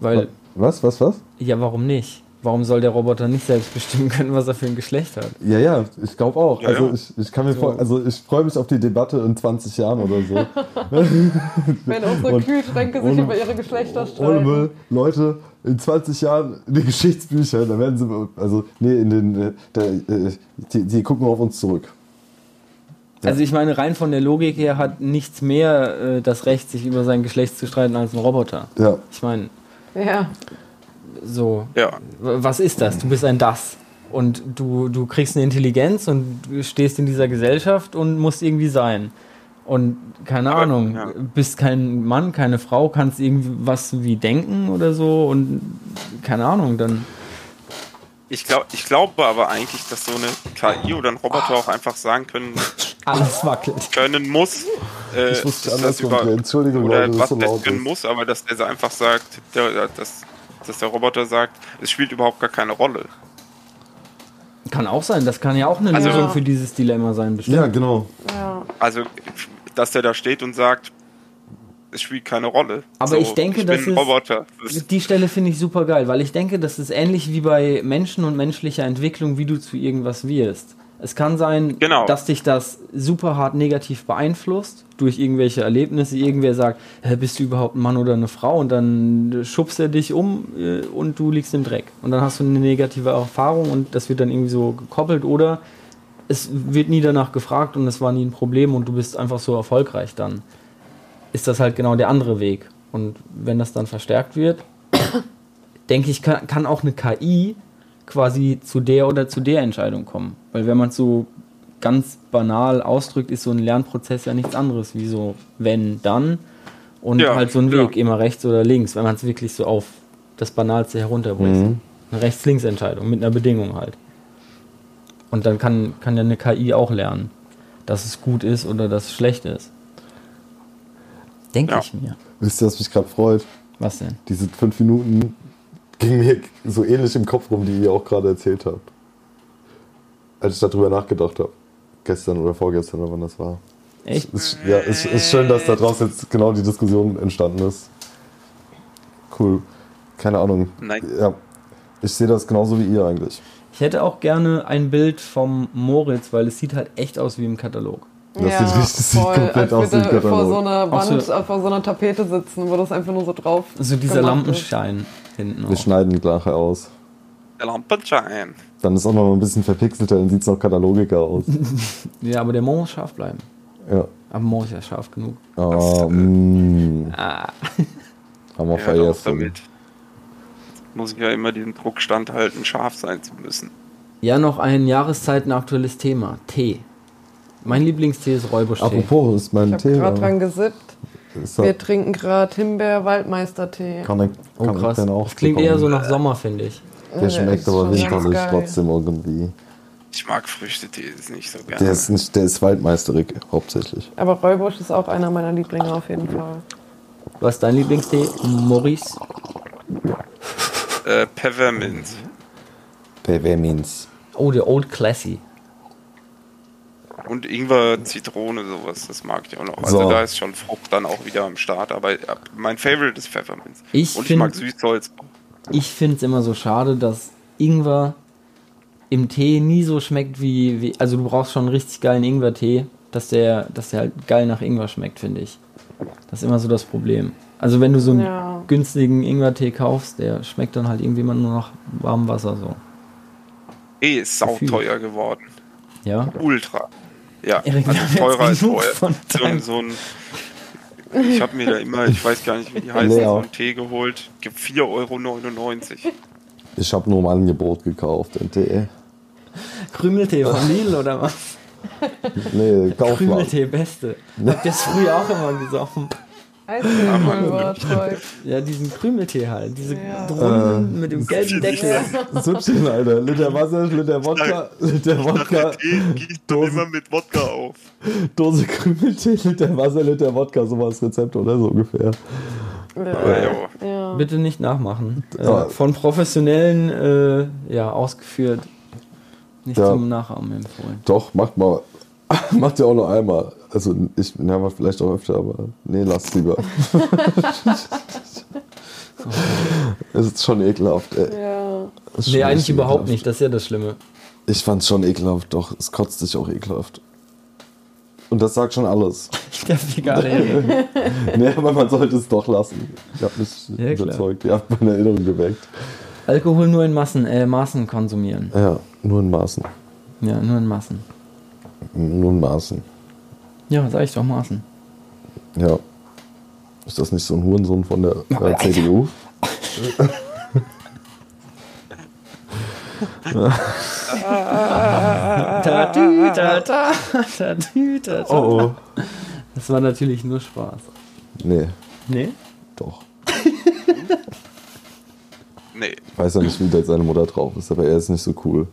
Weil, Was, was, was? ja, warum nicht? Warum soll der Roboter nicht selbst bestimmen können, was er für ein Geschlecht hat? Ja, ja, ich glaube auch. Ja, also ja. ich, ich kann mir vor, also ich freue mich auf die Debatte in 20 Jahren oder so. Wenn unsere Und Kühlschränke sich ohne- über ihre Geschlechter Ohne streiten. Müll, Leute, in 20 Jahren in den Geschichtsbüchern, da werden sie, also nee, in den, äh, da, äh, die, die gucken auf uns zurück. Also ich meine, rein von der Logik her hat nichts mehr äh, das Recht, sich über sein Geschlecht zu streiten als ein Roboter. Ja, Ich meine, Ja, so, Ja. was ist das? Du bist ein Das. Und du, du kriegst eine Intelligenz und du stehst in dieser Gesellschaft und musst irgendwie sein. Und keine Aber, Ahnung, ja. bist kein Mann, keine Frau, kannst irgendwie was wie denken oder so und keine Ahnung, dann. Ich, glaub, ich glaube aber eigentlich, dass so eine KI oder ein Roboter auch einfach sagen können, Alles wackelt. können muss. Äh, Ich wusste dass anders dir. Entschuldigung, oder Leute, das was so laut können ist. muss, aber dass er einfach sagt, dass, dass der Roboter sagt, es spielt überhaupt gar keine Rolle. Kann auch sein, das kann ja auch eine Also- Lösung für dieses Dilemma sein, bestimmt. ja, genau. ja. Also, dass der da steht und sagt, es spielt keine Rolle. Aber ich denke, ich das bin ein ist- Roboter. Das ist, Die Stelle finde ich super geil, weil ich denke, das ist ähnlich wie bei Menschen und menschlicher Entwicklung, wie du zu irgendwas wirst. Es kann sein, Genau. dass dich das super hart negativ beeinflusst durch irgendwelche Erlebnisse. Irgendwer sagt, bist du überhaupt ein Mann oder eine Frau? Und dann schubst er dich um äh, und du liegst im Dreck. Und dann hast du eine negative Erfahrung und das wird dann irgendwie so gekoppelt. Oder es wird nie danach gefragt und es war nie ein Problem und du bist einfach so erfolgreich dann. Ist das halt genau der andere Weg. Und wenn das dann verstärkt wird, denke ich, kann, kann auch eine KI quasi zu der oder zu der Entscheidung kommen. Weil wenn man es so ganz banal ausdrückt, ist so ein Lernprozess ja nichts anderes wie so wenn, dann und Ja, halt so ein ja. Weg, immer rechts oder links, wenn man es wirklich so auf das Banalste herunterbricht. Mhm. Eine Rechts-Links-Entscheidung mit einer Bedingung halt. Und dann kann, kann ja eine KI auch lernen, dass es gut ist oder dass es schlecht ist. Denke Ja. ich mir. Wisst ihr, was mich gerade freut? Was denn? Diese fünf Minuten gingen mir so ähnlich im Kopf rum, die ihr auch gerade erzählt habt. Als ich darüber nachgedacht habe. Gestern oder vorgestern oder wann das war. Echt? Ist, ja, ist, ist schön, dass daraus jetzt genau die Diskussion entstanden ist. Cool. Keine Ahnung. Nein. Ja. Ich sehe das genauso wie ihr eigentlich. Ich hätte auch gerne ein Bild vom Moritz, weil es sieht halt echt aus wie im Katalog. Das sieht richtig- das sieht voll, komplett als aus wie ein würde vor Katalog. so einer so- Wand, äh, vor so einer Tapete sitzen, wo das einfach nur so drauf So dieser Lampenschein hinten. Wir Auch. schneiden nachher aus. der Lampenschein. Dann ist auch noch mal ein bisschen verpixelter, dann sieht es noch katalogiger aus. Ja, aber der Mo muss scharf bleiben. Ja. Aber Mo ist ja scharf genug. Ah, mm, Ah. haben wir Ja, vergessen. damit. Muss ich ja immer diesen Druck standhalten, scharf sein zu müssen. Ja, noch ein Jahreszeiten-aktuelles Thema. Tee. Mein Lieblingstee ist Räubusch-Tee. Apropos, ist mein Ich habe Thema. gerade dran gesippt. Da, Wir trinken gerade Himbeer-Waldmeister-Tee. kann ich, Oh kann ich krass. den auch Das klingt bekommen? eher so nach Sommer, finde ich. Der schmeckt ist aber winterlich trotzdem irgendwie. Ich mag Früchtetee, ist nicht so gerne. Der ist, nicht, der ist waldmeisterig hauptsächlich. Aber Räubusch ist auch einer meiner Lieblinge auf jeden Fall. Was ist dein Lieblingstee? Maurice? äh, Peppermint. Pfefferminz. Oh, der Old Classy. Und Ingwer, Zitrone, sowas, das mag ich auch noch. So. Also da ist schon Frucht dann auch wieder am Start. Aber ja, mein Favorite ist Pfefferminz. Ich Und ich find- mag Süßholz. Ich finde es immer so schade, dass Ingwer im Tee nie so schmeckt wie, wie. Also, du brauchst schon einen richtig geilen Ingwer-Tee, dass der, dass der halt geil nach Ingwer schmeckt, finde ich. Das ist immer so das Problem. Also, wenn du so einen Ja. günstigen Ingwer-Tee kaufst, der schmeckt dann halt irgendwie immer nur nach warmem Wasser so. Eh, ist sauteuer geworden. Ja? Ultra. Ja, Erik, also teurer als vorher. von So so ein ich habe mir da immer, ich weiß gar nicht, wie die heißen, Leer. so einen Tee geholt. Gibt 4,99 Euro. Ich habe nur im Angebot gekauft, NTE. Krümeltee von Lidl oder was? Nee, kauf mal. Krümeltee, beste. Habt ihr es früher auch immer gesoffen? Ja, diesen Krümeltee halt. Diese Ja. runden mit dem gelben Deckel. Süppchen, Alter. Liter Wasser, Liter Wodka, Liter Wodka, Tee gießt man immer mit Wodka auf. Dose Krümeltee, Liter Wasser, Liter Wodka, so war das Rezept oder so ungefähr. Ja, Ja. Bitte nicht nachmachen. Äh, von Professionellen äh, ja, ausgeführt. Nicht Ja. zum Nachahmen empfohlen. Doch, macht mal. Macht ja auch noch einmal. Also ich ja, mal vielleicht auch öfter, aber nee, lasst lieber. Es ist schon ekelhaft, ey. ja. Nee, eigentlich überhaupt ekelhaft. nicht, das ist ja das Schlimme. Ich fand's schon ekelhaft, doch. Es kotzt sich auch ekelhaft. Und das sagt schon alles. Der Veganer. nee, aber man sollte es doch lassen. Ich habe mich Ja, überzeugt. Ihr habt meine Erinnerung geweckt. Alkohol nur in Massen, äh, Maßen konsumieren. Ja, nur in Maßen. Ja, nur in Massen. Nur in Maßen. Ja, sag ich doch Maßen. Ja. Ist das nicht so ein Hurensohn von der äh, Alter. CDU? Oh oh. Das war natürlich nur Spaß. Nee, Nee? doch. Nee. Ich weiß ja nicht, wie da seine Mutter drauf ist, aber er ist nicht so cool.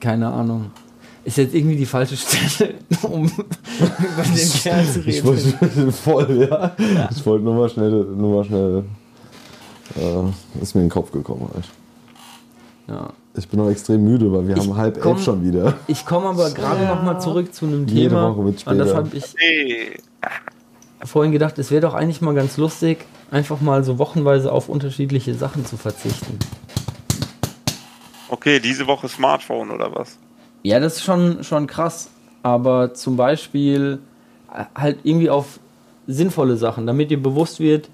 Keine Ahnung. Ist jetzt irgendwie die falsche Stelle, um über den Kerl zu Ich reden. wollte voll, ja. Ich wollte nur mal schnell, nur mal schnell. Äh, ist mir in den Kopf gekommen halt. Ja. Ich bin noch extrem müde, weil wir Ich haben halb komm- elf schon wieder. Ich komme aber gerade Ja. noch mal zurück zu einem Jede Thema. Woche wird und das später. habe ich vorhin gedacht, es wäre doch eigentlich mal ganz lustig, einfach mal so wochenweise auf unterschiedliche Sachen zu verzichten. Okay, diese Woche Smartphone oder was? Ja, das ist schon, schon krass. Aber zum Beispiel äh, halt irgendwie auf sinnvolle Sachen, damit dir bewusst wird,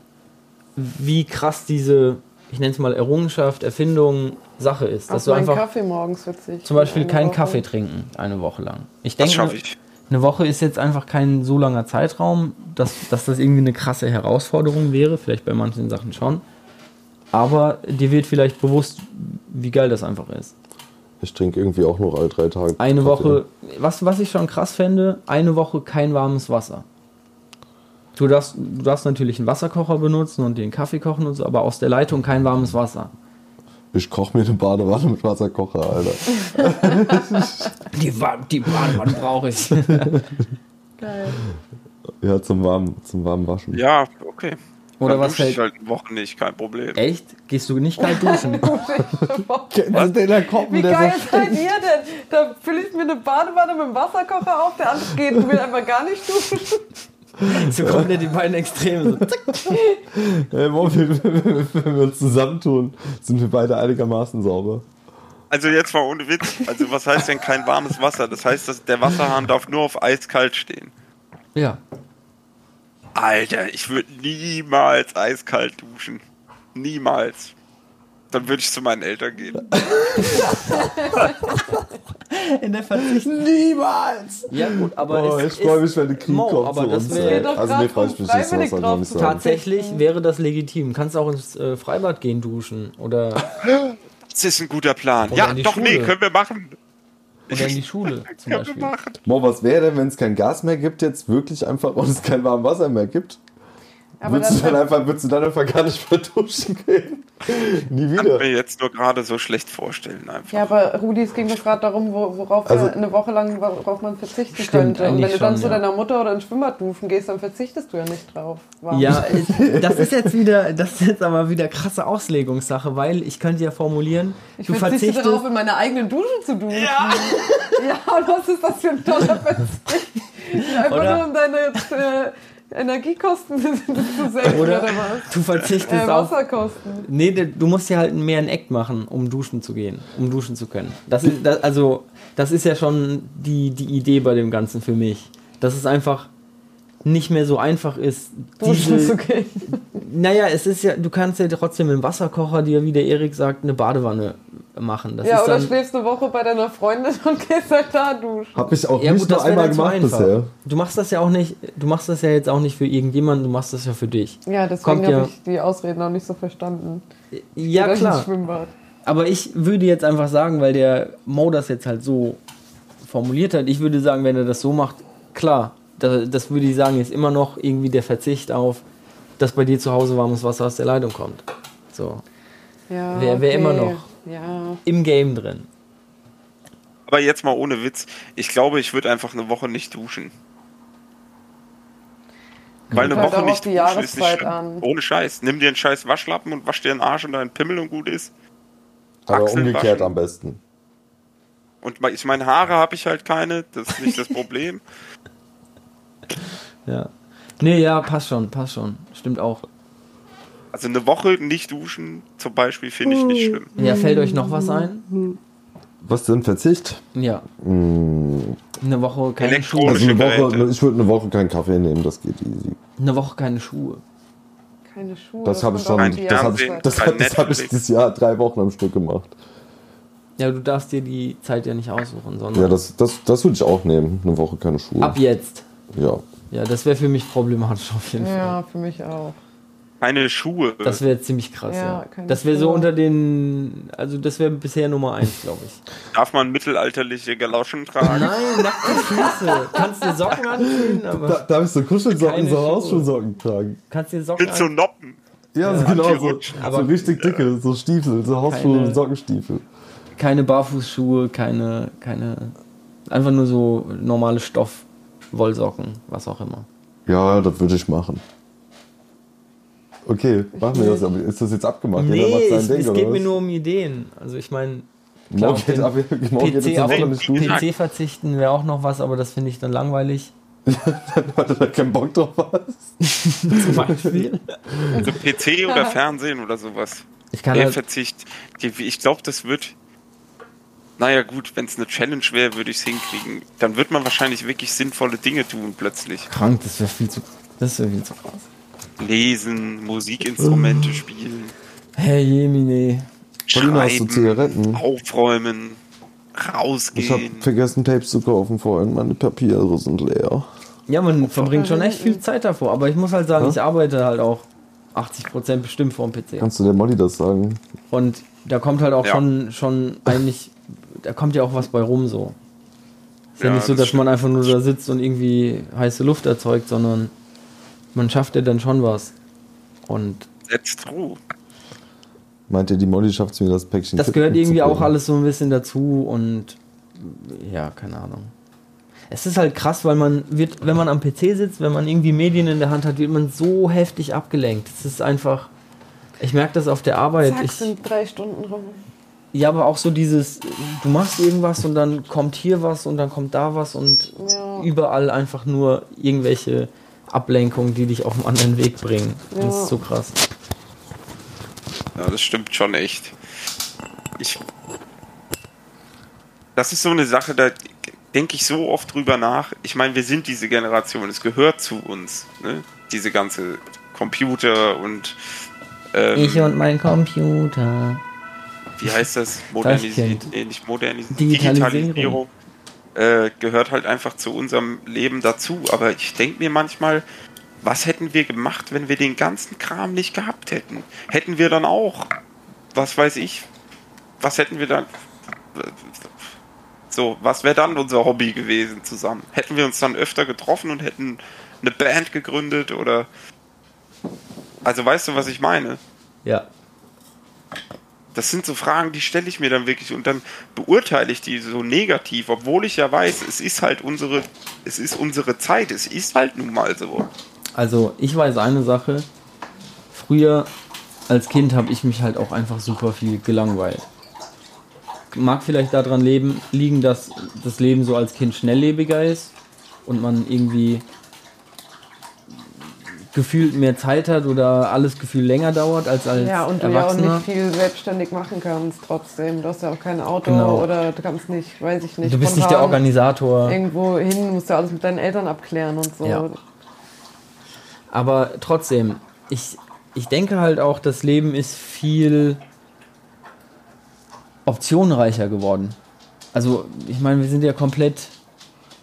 wie krass diese, ich nenne es mal Errungenschaft, Erfindung, Sache ist. Dass Auf du einfach Kaffee morgens witzig. zum Beispiel Eine keinen Woche. Kaffee trinken, eine Woche lang. Ich Das denke, schaffe ich. eine Woche ist jetzt einfach kein so langer Zeitraum, dass, dass das irgendwie eine krasse Herausforderung wäre. Vielleicht bei manchen Sachen schon. Aber dir wird vielleicht bewusst, wie geil das einfach ist. Ich trinke irgendwie auch nur alle drei Tage. Eine Kaffee. Woche, was, was ich schon krass fände, eine Woche kein warmes Wasser. Du darfst, du darfst natürlich einen Wasserkocher benutzen und den Kaffee kochen und so, aber aus der Leitung kein warmes Wasser. Ich koche mir eine Badewanne mit Wasserkocher, Alter. Die, die Badewanne brauche ich. Geil. Ja, zum warmen, zum warmen Waschen. Ja, okay. Oder Dann was dusche ich halt eine Woche nicht, kein Problem. Echt? Gehst du nicht kalt duschen? Kennst du den da Koppen, Wie der geil so seid ihr denn? Da fülle ich mir eine Badewanne mit dem Wasserkocher auf, der andere geht und will einfach gar nicht duschen. so kommen dir die beiden Extreme. So. zack. Ey, Mo, wir- wenn wir uns zusammentun, sind wir beide einigermaßen sauber. Also jetzt mal ohne Witz. Also was heißt denn kein warmes Wasser? Das heißt, dass der Wasserhahn darf nur auf eiskalt stehen. Ja. Alter, ich würde niemals eiskalt duschen. Niemals. Dann würde ich zu meinen Eltern gehen. In der Verzicht. Niemals! Ja, gut, aber Oh, es ich freue ist- mich, wenn der Krieg Mo, kommt aber zu das uns. wär- doch Also mir freue ich vom mich nicht, Freiwillig sowas drauf nicht sagen. Tatsächlich wäre das legitim. Kannst auch ins äh, Freibad gehen duschen oder, Das ist ein guter Plan. Oder ja, doch, nee, Schule. können wir machen. Oder in die Schule zum Beispiel. Mo, was wäre denn, wenn es kein Gas mehr gibt, jetzt wirklich einfach und es kein warmes Wasser mehr gibt? Aber würdest, du dann, einfach, würdest du dann einfach gar nicht mehr duschen gehen? Nie Kann wieder. mir jetzt nur gerade so schlecht vorstellen einfach. ja, aber Rudi, es ging doch gerade darum, wo, worauf Also- eine Woche lang, worauf man verzichten Stimmt, könnte. Und wenn du dann schon, zu ja. deiner Mutter oder ins Schwimmbad duschen gehst, dann verzichtest du ja nicht drauf. Warm. Ja, das ist jetzt wieder, das ist jetzt aber wieder krasse Auslegungssache, weil ich könnte ja formulieren, Ich du verzichte verzichtest. darauf, in meiner eigenen Dusche zu duschen. Ja, ja und was ist das für ein toller Verzicht? Einfach Oder- nur um deine äh, Energiekosten zu senken Oder oder, was? du verzichtest Äh, auf. Wasserkosten. Nee, du- musst ja halt mehr ein Act machen, um duschen zu gehen, um duschen zu können. Das ist, das, also, das ist ja schon die, die Idee bei dem Ganzen für mich. Dass es einfach nicht mehr so einfach ist, Duschen diese, zu gehen. Naja, es ist ja, du kannst ja trotzdem im Wasserkocher dir, wie der Erik sagt, eine Badewanne machen. Das Ja, ist oder dann, schläfst eine Woche bei deiner Freundin und gehst halt da duschen. Hab ich auch ja, nicht gut, nur einmal gemacht bisher. Du machst das ja auch nicht, du machst das ja jetzt auch nicht für irgendjemanden, du machst das ja für dich. Ja, deswegen ja- habe ich die Ausreden noch nicht so verstanden. Ja, Oder klar. Schwimmbad. Aber ich würde jetzt einfach sagen, weil der Mo das jetzt halt so formuliert hat, ich würde sagen, wenn er das so macht, klar, das, das würde ich sagen, ist immer noch irgendwie der Verzicht auf, dass bei dir zu Hause warmes Wasser aus der Leitung kommt. So, Ja, Wär- wär immer noch. Ja. im Game drin. Aber jetzt mal ohne Witz. Ich glaube, ich würde einfach eine Woche nicht duschen. Weil eine Kommt Woche nicht die duschen ist nicht an. Ohne Scheiß. Nimm dir einen scheiß Waschlappen und wasch dir den Arsch und deinen Pimmel und gut ist. Aber Achseln umgekehrt waschen. am besten. Und ich meine, Haare habe ich halt keine. Das ist nicht das Problem. Ja. Nee, ja, passt schon, passt schon. Stimmt auch. Also eine Woche nicht duschen zum Beispiel finde ich nicht schlimm. Ja, fällt euch noch was ein? Was denn Verzicht? Ja, Hm, eine Woche keine Schuhe. Also eine. Woche, ich würde eine Woche keinen Kaffee nehmen, das geht easy. Eine Woche keine Schuhe. Keine Schuhe. Das habe ich schon, das habe ich, das, das hab ich dieses Jahr drei Wochen am Stück gemacht. Ja, du darfst dir die Zeit ja nicht aussuchen, sondern Ja, das, das, das würde ich auch nehmen, eine Woche keine Schuhe. ab jetzt. Ja. Ja, das wäre für mich problematisch auf jeden Fall. Ja, für mich auch. Keine Schuhe. Das wäre ziemlich krass, Ja, ja. Das wäre so unter den, also das wäre bisher Nummer eins, glaube ich. Darf man mittelalterliche Galoschen tragen? Nein, nackte Füße. Kannst dir Socken anziehen, aber Da, darf ich so Kuschelsocken, Keine so Schuhe. Hausschuhsocken tragen? kannst dir Socken Mit so. Noppen. Ja, so genau, so, Antirutsch. so Aber- richtig dicke, so Stiefel, so Hausschuhe, Keine- Sockenstiefel. Keine Barfußschuhe, keine, keine, einfach nur so normale Stoff, Wollsocken, was auch immer. Ja, das würde ich machen. Okay, machen wir das. Aber ist das jetzt abgemacht? Nee, sein es, Ding, geht was? mir nur um Ideen. Also ich meine, Morgen geht, ab, morgen PC, auf den verzichten wäre auch noch was, aber das finde ich dann langweilig. Weil du da keinen Bock drauf hast. Zum Beispiel. So PC oder Fernsehen oder sowas. Ich kann Der halt, Verzicht. Ich glaube, das wird. Naja, gut, wenn es eine Challenge wäre, würde ich es hinkriegen. Dann wird man wahrscheinlich wirklich sinnvolle Dinge tun, plötzlich. krank, das wäre viel zu, das wäre viel zu krass. Lesen, Musikinstrumente spielen, Hey, Jemine. Paulina, hast du schreiben, Zigaretten? aufräumen, Ich habe rausgehen. vergessen, Tapes zu kaufen vorhin. Meine Papiere sind leer. Ja, man verbringt schon echt viel Zeit davor, aber ich muss halt sagen, ich arbeite halt auch 80% bestimmt vor dem PC. Kannst du der Molly das sagen? Und da kommt halt auch Ja. schon, schon eigentlich, da kommt ja auch was bei rum so. Ist ja, Ja, nicht so, das dass man einfach nur da sitzt und irgendwie heiße Luft erzeugt, sondern man schafft ja dann schon was. Und Setzt Ruhe. Meint ihr, die Molly schafft es mir das Päckchen? das gehört irgendwie auch alles so ein bisschen dazu und ja, keine Ahnung. Es ist halt krass, weil man wird, wenn man am PC sitzt, wenn man irgendwie Medien in der Hand hat, wird man so heftig abgelenkt. Es ist einfach, ich merke das auf der Arbeit. Zack, Ich, sind drei Stunden rum. Ja, aber auch so dieses, du machst irgendwas und dann kommt hier was und dann kommt da was und Ja. überall einfach nur irgendwelche Ablenkungen, die dich auf einen anderen Weg bringen. Das Ja. ist so krass. Ja, das stimmt schon echt. Ich. Das ist so eine Sache, da denke ich so oft drüber nach. Ich meine, wir sind diese Generation, es gehört zu uns, ne? Diese ganze Computer und ähm, Ich und mein Computer. Wie heißt das? Modernisiert, nee, nicht modernisiert, Digitalisierung. Digitalisierung. Äh, gehört halt einfach zu unserem Leben dazu. Aber ich denke mir manchmal, was hätten wir gemacht, wenn wir den ganzen Kram nicht gehabt hätten? Hätten wir dann auch, was weiß ich, was hätten wir dann, so, was wäre dann unser Hobby gewesen zusammen? Hätten wir uns dann öfter getroffen und hätten eine Band gegründet oder, also weißt du, was ich meine? Ja. Das sind so Fragen, die stelle ich mir dann wirklich und dann beurteile ich die so negativ, obwohl ich ja weiß, es ist halt unsere, es ist unsere Zeit, es ist halt nun mal so. Also ich weiß eine Sache. Früher als Kind habe ich mich halt auch einfach super viel gelangweilt. Mag vielleicht daran leben, liegen, dass das Leben so als Kind schnelllebiger ist und man irgendwie gefühlt mehr Zeit hat oder alles gefühl länger dauert als als Ja, und du ja auch nicht viel selbstständig machen kannst trotzdem. Du hast ja auch kein Auto Genau. oder du kannst nicht, weiß ich nicht. du bist nicht der Organisator. Irgendwo hin, musst du alles mit deinen Eltern abklären und so. Ja. Aber trotzdem, ich, ich denke halt auch, das Leben ist viel optionenreicher geworden. Also, ich meine, wir sind ja komplett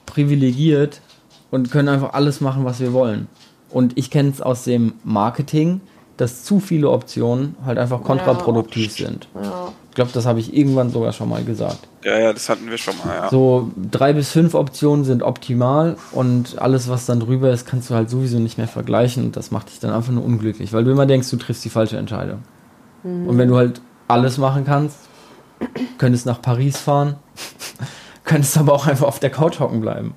privilegiert und können einfach alles machen, was wir wollen. Und ich kenne es aus dem Marketing, dass zu viele Optionen halt einfach kontraproduktiv sind. Ja. Ich glaube, das habe ich irgendwann sogar schon mal gesagt. Ja, ja, das hatten wir schon mal, ja. So drei bis fünf Optionen sind optimal und alles, was dann drüber ist, kannst du halt sowieso nicht mehr vergleichen und das macht dich dann einfach nur unglücklich, weil du immer denkst, du triffst die falsche Entscheidung. Und wenn du halt alles machen kannst, könntest nach Paris fahren, könntest aber auch einfach auf der Couch hocken bleiben.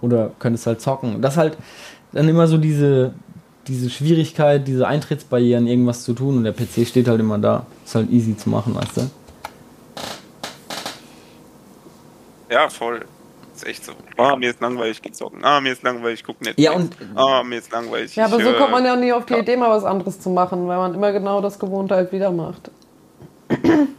Oder könntest halt zocken. Und das halt dann immer so diese, diese Schwierigkeit, diese Eintrittsbarrieren, irgendwas zu tun und der PC steht halt immer da. Ist halt easy zu machen, weißt du? Ja, voll. ist echt so. Ah, mir ist langweilig, geh zocken. Ah, mir ist langweilig, guck Netflix. Ja, und- Ah, mir ist langweilig. Ja, aber ich, so äh, kommt man ja nie auf die ja. Idee, mal was anderes zu machen, weil man immer genau das Gewohnte halt wieder macht.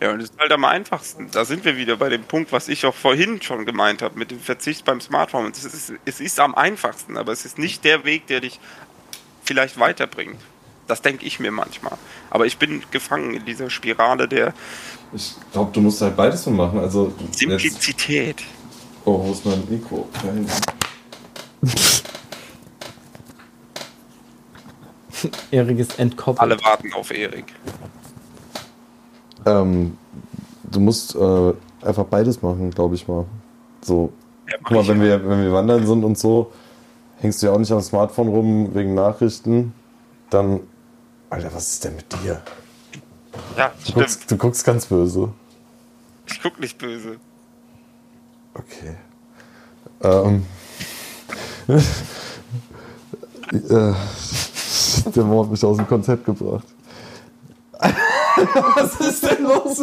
Ja, und das ist halt am einfachsten. Da sind wir wieder bei dem Punkt, was ich auch vorhin schon gemeint habe, mit dem Verzicht beim Smartphone. Es ist, es ist am einfachsten, aber es ist nicht der Weg, der dich vielleicht weiterbringt. Das denke ich mir manchmal. Aber ich bin gefangen in dieser Spirale der Ich glaube, du musst halt beides so machen. Also jetzt, Simplizität. oh, wo ist mein Mikro? Erik ist entkoppelt. Alle warten auf Erik. Ähm, du musst äh, einfach beides machen, glaube ich mal. So, Ja, guck mal, wenn ja. wir, wenn wir wandern sind und so, hängst du ja auch nicht am Smartphone rum wegen Nachrichten. Dann, Alter, was ist denn mit dir? Ja, Du stimmt. guckst, du guckst ganz böse. Ich guck nicht böse. Okay. Ähm. äh, der Mo hat mich aus dem Konzept gebracht. Was ist denn los?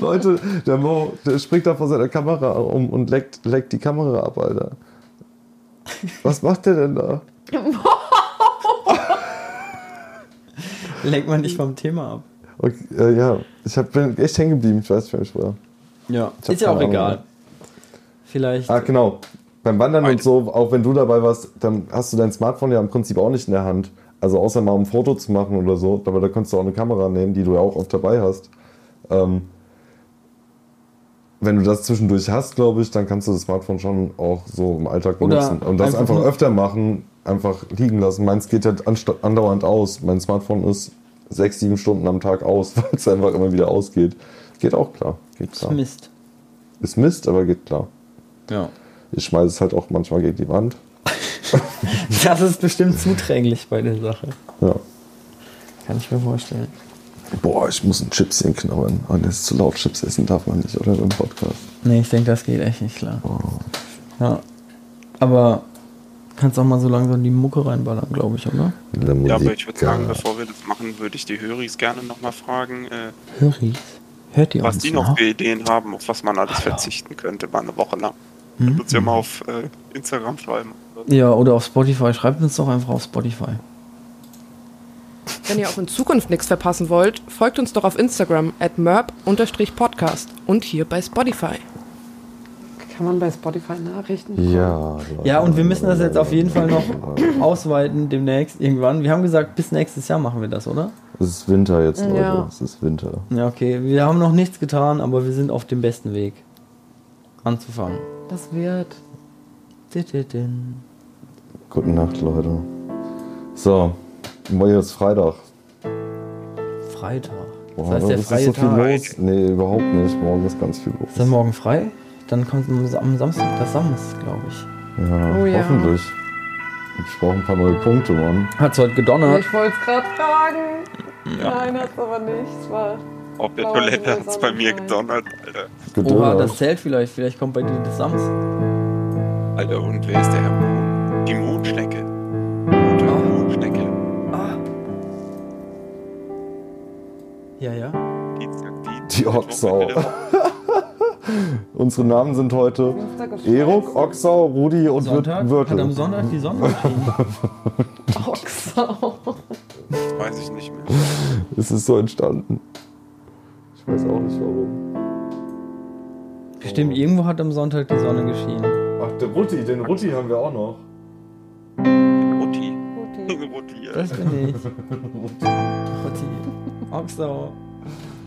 Leute, der Mo, der springt da vor seiner Kamera um und leckt, leckt die Kamera ab, Alter. Was macht der denn da? Lenkt man nicht vom Thema ab. Okay, äh, ja, ich hab, bin echt hängen geblieben, ich weiß nicht, wer ich war. Ja, ist ja auch Ahnung. egal. Vielleicht. Ah, genau. Beim Wandern und Beide. so, auch wenn du dabei warst, dann hast du dein Smartphone ja im Prinzip auch nicht in der Hand. Also außer mal um ein Foto zu machen oder so. Aber da kannst du auch eine Kamera nehmen, die du ja auch oft dabei hast. Ähm, wenn du das zwischendurch hast, glaube ich, dann kannst du das Smartphone schon auch so im Alltag Oder benutzen. Und das einfach einfach, öfter machen, einfach liegen lassen. Meins geht ja ansta- andauernd aus. Mein Smartphone ist sechs, sieben Stunden am Tag aus, weil es einfach immer wieder ausgeht. Geht auch klar. Geht ist klar. Mist. Ist Mist, aber geht klar. Ja. Ich schmeiße es halt auch manchmal gegen die Wand. Das ist bestimmt zuträglich bei der Sache. Ja. Kann ich mir vorstellen. Boah, ich muss ein Chipschen knabbern. Oh, das ist zu laut. Chips essen darf man nicht, oder? Im Podcast. Nee, ich denke, das geht echt nicht klar. Ja. Aber kannst auch mal so langsam die Mucke reinballern, glaube ich, oder? Ja, aber ich würde sagen, bevor wir das machen, würde ich die Höris gerne nochmal fragen, äh, Höris. Hört ihr was uns die noch für Ideen haben, auf was man alles verzichten könnte, mal eine Woche lang. Mhm. Uns ja mal auf äh, Instagram schreiben. Ja, oder auf Spotify. Schreibt uns doch einfach auf Spotify. Wenn ihr auch in Zukunft nichts verpassen wollt, folgt uns doch auf Instagram at merp-podcast und hier bei Spotify. Kann man bei Spotify Nachrichten? Ja. Ja, und wir müssen das jetzt auf jeden Fall noch ausweiten demnächst irgendwann. Wir haben gesagt, bis nächstes Jahr machen wir das, oder? Es ist Winter jetzt, Leute. Ja. Es ist Winter. Ja, okay. Wir haben noch nichts getan, aber wir sind auf dem besten Weg anzufangen. Das wird. Tididin. Gute Nacht, Leute. So, morgen ist Freitag. Freitag. Boah, Das heißt, der ist freie so viel Tag. los? Nee, überhaupt nicht. Morgen ist ganz viel los. Ist dann morgen frei? Dann kommt am Sa- am Samstag das Sams, glaube ich. Ja, Oh ja. hoffentlich. Ich brauche ein paar neue Punkte, Mann. Hat's heute gedonnert? Ich wollte es gerade fragen. Nein, hat es aber nicht. War Auf der Toilette hat es bei mir gedonnert, Alter. Geduld. Oha, das zählt vielleicht. Vielleicht kommt bei dir das Sams. Alter, und wer ist der Herr? Die Mondschnecke. Gute Ah. Mondschnecke. Ja, ja. Dienstag, die, Die Ochsau. Unsere Namen sind heute Erok, Oxau, Rudi und Sonntag? Wirte. Hat am Sonntag die Sonne geschienen. Ochsau. Weiß ich nicht mehr. Es ist so entstanden. Ich weiß auch nicht warum. Stimmt, irgendwo hat am Sonntag die Sonne geschienen. Ach, der Rutti, den Rutti haben wir auch noch. Ja. Das bin ich. Rotti. Oxau.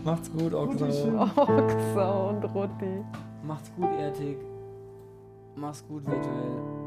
Macht's gut, Oxau. Ochsau und Rutti. Macht's gut, Ertig. Mach's gut, virtuell.